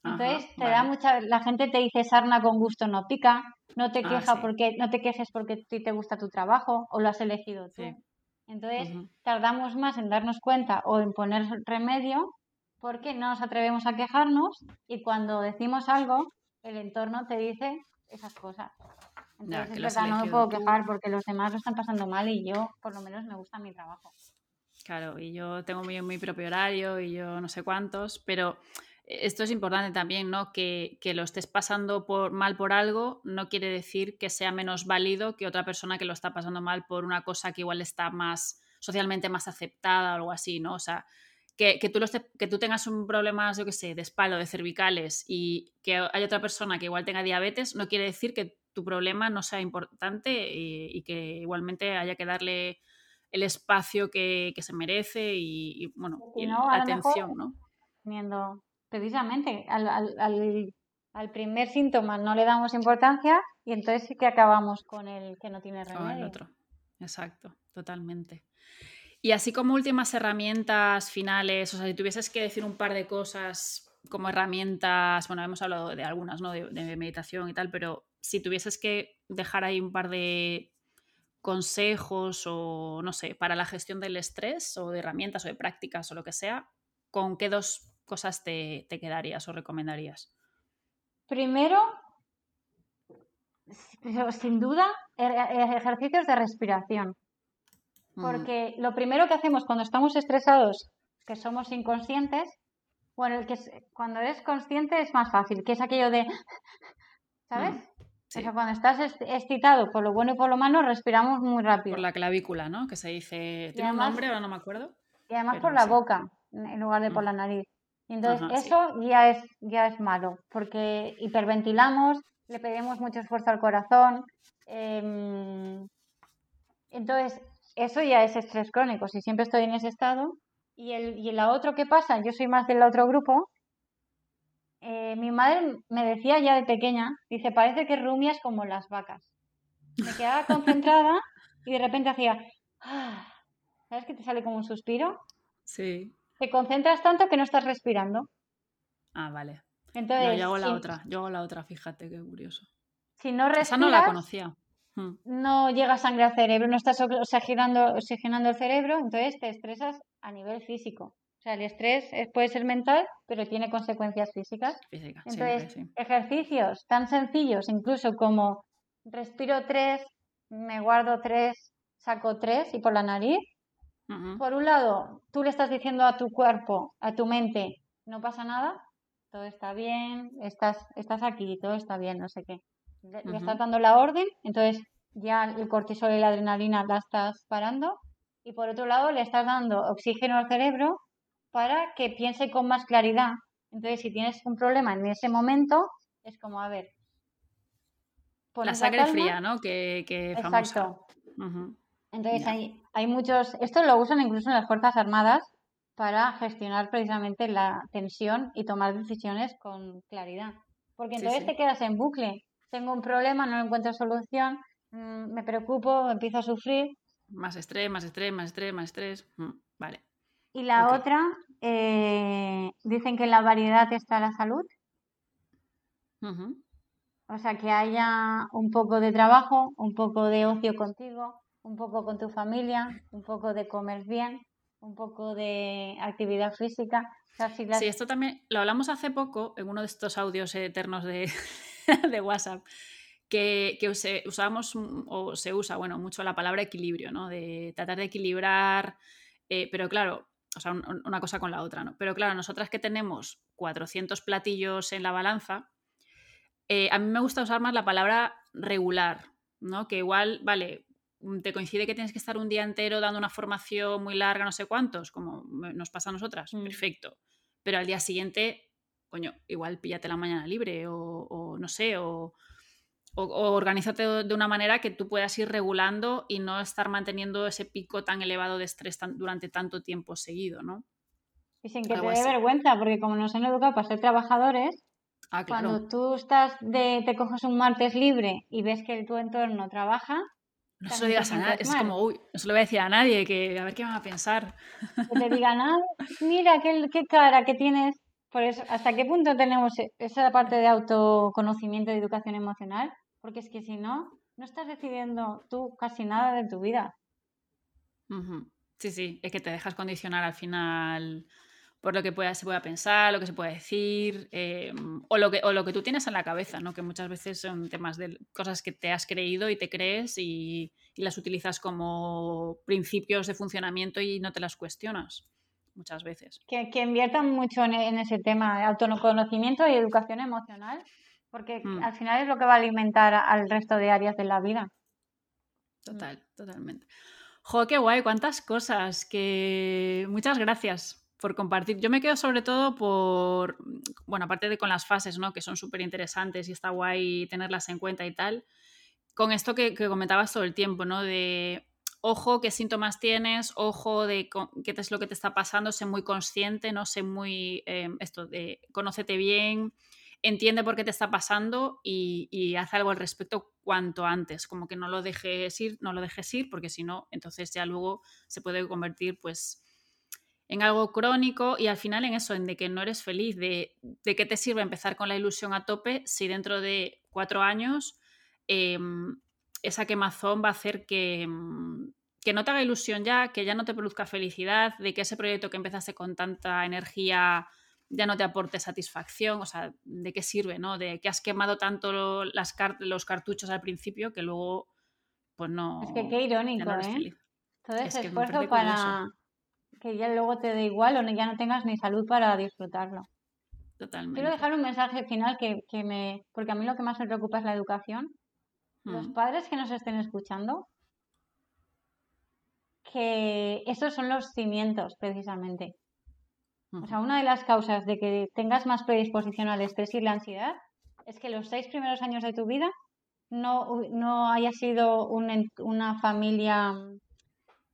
Entonces te da mucha, la gente te dice sarna con gusto no pica, no te ah, queja porque, no te quejes porque a ti te gusta tu trabajo o lo has elegido tú. Entonces tardamos más en darnos cuenta o en poner remedio porque no nos atrevemos a quejarnos y cuando decimos algo, el entorno te dice esas cosas. Entonces, es verdad, no me puedo quejar porque los demás lo están pasando mal y yo, por lo menos, me gusta mi trabajo. Claro, y yo tengo mi, mi propio horario y yo no sé cuántos, pero esto es importante también, ¿no? Que, que, lo estés pasando por, mal por algo no quiere decir que sea menos válido que otra persona que lo está pasando mal por una cosa que igual está más socialmente más aceptada o algo así, ¿no? O sea, que, tú, que tú tengas un problema, yo qué sé, de espalda, de cervicales y que hay otra persona que igual tenga diabetes, no quiere decir que tu problema no sea importante y, que igualmente haya que darle el espacio que, se merece y, bueno, y la atención, ¿no? Teniendo, precisamente, al, al, al, primer síntoma no le damos importancia y entonces sí que acabamos con el que no tiene remedio. Con el otro, exacto, totalmente. Y así como últimas herramientas finales, o sea, si tuvieses que decir un par de cosas como herramientas, bueno, hemos hablado de algunas, ¿no? De, meditación y tal, pero si tuvieses que dejar ahí un par de consejos o, no sé, para la gestión del estrés o de herramientas o de prácticas o lo que sea, ¿con qué dos cosas te, te quedarías o recomendarías? Primero, sin duda, er, er, ejercicios de respiración. Porque lo primero que hacemos cuando estamos estresados, que somos inconscientes, bueno, el que cuando eres consciente es más fácil, que es aquello de, ¿sabes? O sea, cuando estás excitado por lo bueno y por lo malo, respiramos muy rápido. Por la clavícula, ¿no? Que se dice, tiene un nombre, ahora no me acuerdo. Y además por la boca, en lugar de por la nariz. Entonces eso ya, es, ya es malo, porque hiperventilamos, le pedimos mucho esfuerzo al corazón. Em, entonces, eso ya es estrés crónico, si siempre estoy en ese estado. Y, el, y la otro que pasa, yo soy más del otro grupo, eh, mi madre me decía ya de pequeña, dice, parece que rumias como las vacas. Me quedaba concentrada y de repente hacía, ah, ¿Sabes que te sale como un suspiro? Sí. Te concentras tanto que no estás respirando. Ah, vale. Entonces, yo hago la si, otra, yo hago la otra, fíjate, qué curioso. si no respiras, Esa no la conocía. Hmm. no llega sangre al cerebro, no estás oxigenando, oxigenando el cerebro, entonces te estresas a nivel físico. O sea, el estrés es- puede ser mental, pero tiene consecuencias físicas. Física, Entonces, siempre, sí. ejercicios tan sencillos, incluso como respiro tres, me guardo tres, saco tres y por la nariz. Por un lado, tú le estás diciendo a tu cuerpo, a tu mente, no pasa nada, todo está bien, estás, estás aquí, todo está bien, no sé qué. Le, le estás dando la orden, entonces ya el cortisol y la adrenalina la estás parando. Y por otro lado, le estás dando oxígeno al cerebro para que piense con más claridad. Entonces, si tienes un problema en ese momento, es como, a ver, La sangre fría, ¿no? Que, que famosa. Exacto. Entonces hay, hay muchos, esto lo usan incluso en las Fuerzas Armadas para gestionar precisamente la tensión y tomar decisiones con claridad. Porque entonces sí. te quedas en bucle. Tengo un problema, no encuentro solución, mm, me preocupo, empiezo a sufrir. Más estrés, más estrés, más estrés, más estrés. Mm, Vale. Y la otra, eh, dicen que en la variedad está la salud. O sea, que haya un poco de trabajo, un poco de ocio contigo, un poco con tu familia, un poco de comer bien, un poco de actividad física. O sea, si las- Sí, esto también lo hablamos hace poco en uno de estos audios eternos de, de WhatsApp, que, que use- mm, o se usa, bueno, mucho la palabra equilibrio, ¿no? De tratar de equilibrar, eh, pero claro, o sea, un- un- una cosa con la otra, ¿no? Pero claro, nosotras que tenemos 400 platillos en la balanza, eh, a mí me gusta usar más la palabra regular, ¿no? Que igual, vale, mm, te coincide que tienes que estar un día entero dando una formación muy larga, no sé cuántos, como nos pasa a nosotras, Mm. perfecto. Pero al día siguiente, coño, igual píllate la mañana libre o, o no sé, o, o, o organízate de una manera que tú puedas ir regulando y no estar manteniendo ese pico tan elevado de estrés tan- durante tanto tiempo seguido, ¿no? y sin que te algo dé así. vergüenza, porque como nos han educado para ser trabajadores, Ah, claro. cuando tú estás de, te coges un martes libre y ves que tu entorno trabaja, No se lo te digas a nadie, es como, uy, no se lo voy a decir a nadie, que a ver qué van a pensar. que te digan, ah, mira qué, qué cara que tienes. Por eso, ¿hasta qué punto tenemos e- esa parte de autoconocimiento y educación emocional? Porque es que si no, no estás decidiendo tú casi nada de tu vida. Sí, sí, es que te dejas condicionar al final por lo que pueda, se pueda pensar, lo que se pueda decir, eh, o, lo que, o lo que tú tienes en la cabeza, ¿no? Que muchas veces son temas de cosas que te has creído y te crees y, y las utilizas como principios de funcionamiento y no te las cuestionas muchas veces. Que, que inviertan mucho en, en ese tema autoconocimiento y educación emocional, porque Mm. al final es lo que va a alimentar al resto de áreas de la vida. Total, totalmente. Jo, qué guay, cuántas cosas. Que muchas gracias por compartir. Yo me quedo sobre todo por, bueno, aparte de con las fases, ¿no? Que son súper interesantes y está guay tenerlas en cuenta y tal. Con esto que, que comentabas todo el tiempo, ¿no? De ojo qué síntomas tienes, ojo de qué es lo que te está pasando, sé muy consciente, no sé muy eh, esto de conócete bien, entiende por qué te está pasando y, haz algo al respecto cuanto antes, como que no lo dejes ir, no lo dejes ir, porque si no, entonces ya luego se puede convertir pues en algo crónico y al final en eso, en de que no eres feliz, de, de qué te sirve empezar con la ilusión a tope si dentro de cuatro años eh, esa quemazón va a hacer que, mm, que no te haga ilusión ya, que ya no te produzca felicidad, de que ese proyecto que empezaste con tanta energía ya no te aporte satisfacción, o sea, ¿de qué sirve, no? De que has quemado tanto las car- los cartuchos al principio que luego, pues no, Es que qué irónico, no ¿eh? Todo Es ese que esfuerzo para que ya luego te dé igual o no- ya no tengas ni salud para disfrutarlo. Totalmente. Quiero dejar un mensaje final que, que me... Porque a mí lo que más me preocupa es la educación. Los Mm, padres que nos estén escuchando, que esos son los cimientos precisamente. O sea, una de las causas de que tengas más predisposición al estrés y la ansiedad es que los seis primeros años de tu vida no, no haya sido un una familia,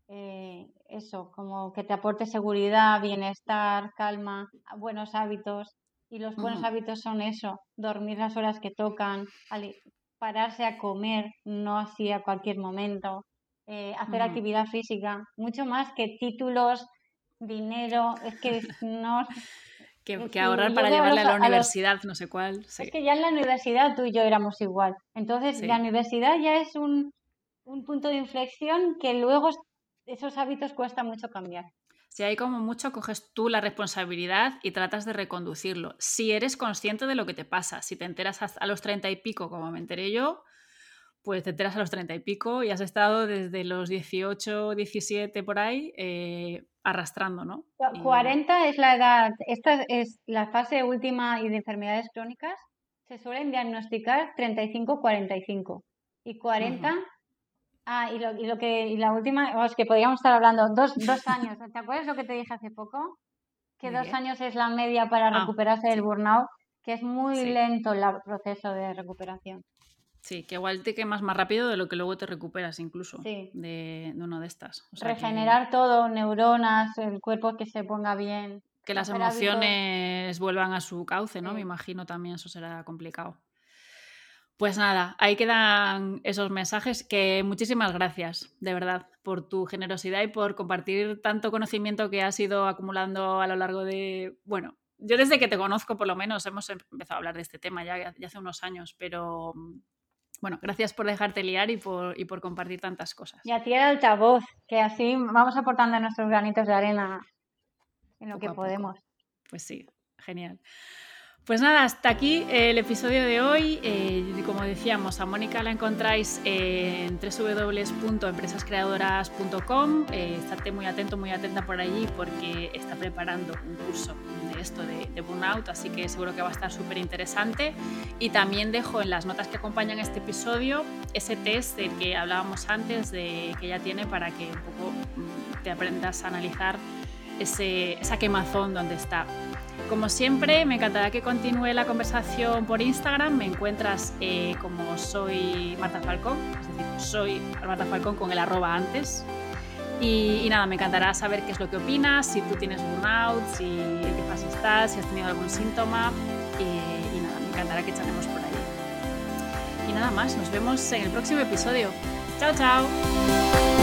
eh, eso, como que te aporte seguridad, bienestar, calma, buenos hábitos. Y los buenos hábitos son eso, dormir las horas que tocan, pararse a comer, no así a cualquier momento, eh, hacer actividad física, mucho más que títulos, dinero, es que no... que, ahorrar para llevarle a la universidad, no sé cuál. Es que ya en la universidad tú y yo éramos igual. Entonces, la universidad ya es un, un punto de inflexión que luego esos hábitos cuesta mucho cambiar. Si hay como mucho, coges tú la responsabilidad y tratas de reconducirlo. Si eres consciente de lo que te pasa, si te enteras a los treinta y pico, como me enteré yo, pues te enteras a los treinta y pico y has estado desde los 18, 17 por ahí eh, arrastrando, ¿no? 40 es la edad, esta es la fase última y de enfermedades crónicas, se suelen diagnosticar 35-45 y 40... Ah, y lo, y lo, que, y la última, es que podríamos estar hablando, dos, dos años. ¿Te acuerdas lo que te dije hace poco? Que dos años es la media para ah, recuperarse del burnout, que es muy lento el proceso de recuperación. Sí, que igual te quemas más rápido de lo que luego te recuperas incluso de, de una de estas. Regenerar todo, neuronas, el cuerpo que se ponga bien. Que las emociones vuelvan a su cauce, ¿no? Me imagino también eso será complicado. Pues nada, ahí quedan esos mensajes que muchísimas gracias, de verdad, por tu generosidad y por compartir tanto conocimiento que has ido acumulando a lo largo de, bueno, yo desde que te conozco por lo menos hemos empezado a hablar de este tema ya, ya hace unos años, pero bueno, gracias por dejarte liar y por, y por compartir tantas cosas. Y a ti el altavoz, que así vamos aportando nuestros granitos de arena en lo que podemos. Pues sí, genial. Pues nada, hasta aquí el episodio de hoy. Eh, como decíamos, a Mónica la encontráis en www.empresascreadoras.com. Eh, estate muy atento, muy atenta por allí porque está preparando un curso de esto de, de Burnout, así que seguro que va a estar súper interesante. Y también dejo en las notas que acompañan este episodio ese test del que hablábamos antes, de, que ya tiene para que un poco mm, te aprendas a analizar ese, esa quemazón donde está como siempre, me encantará que continúe la conversación por Instagram. Me encuentras eh, como soy Marta Falcón, es decir, soy Marta Falcón con el arroba antes. Y, nada, me encantará saber qué es lo que opinas, si tú tienes burnout, si en qué fase estás, si has tenido algún síntoma. Y, nada, me encantará que charlemos por ahí. Y nada más, nos vemos en el próximo episodio. Chao, chao.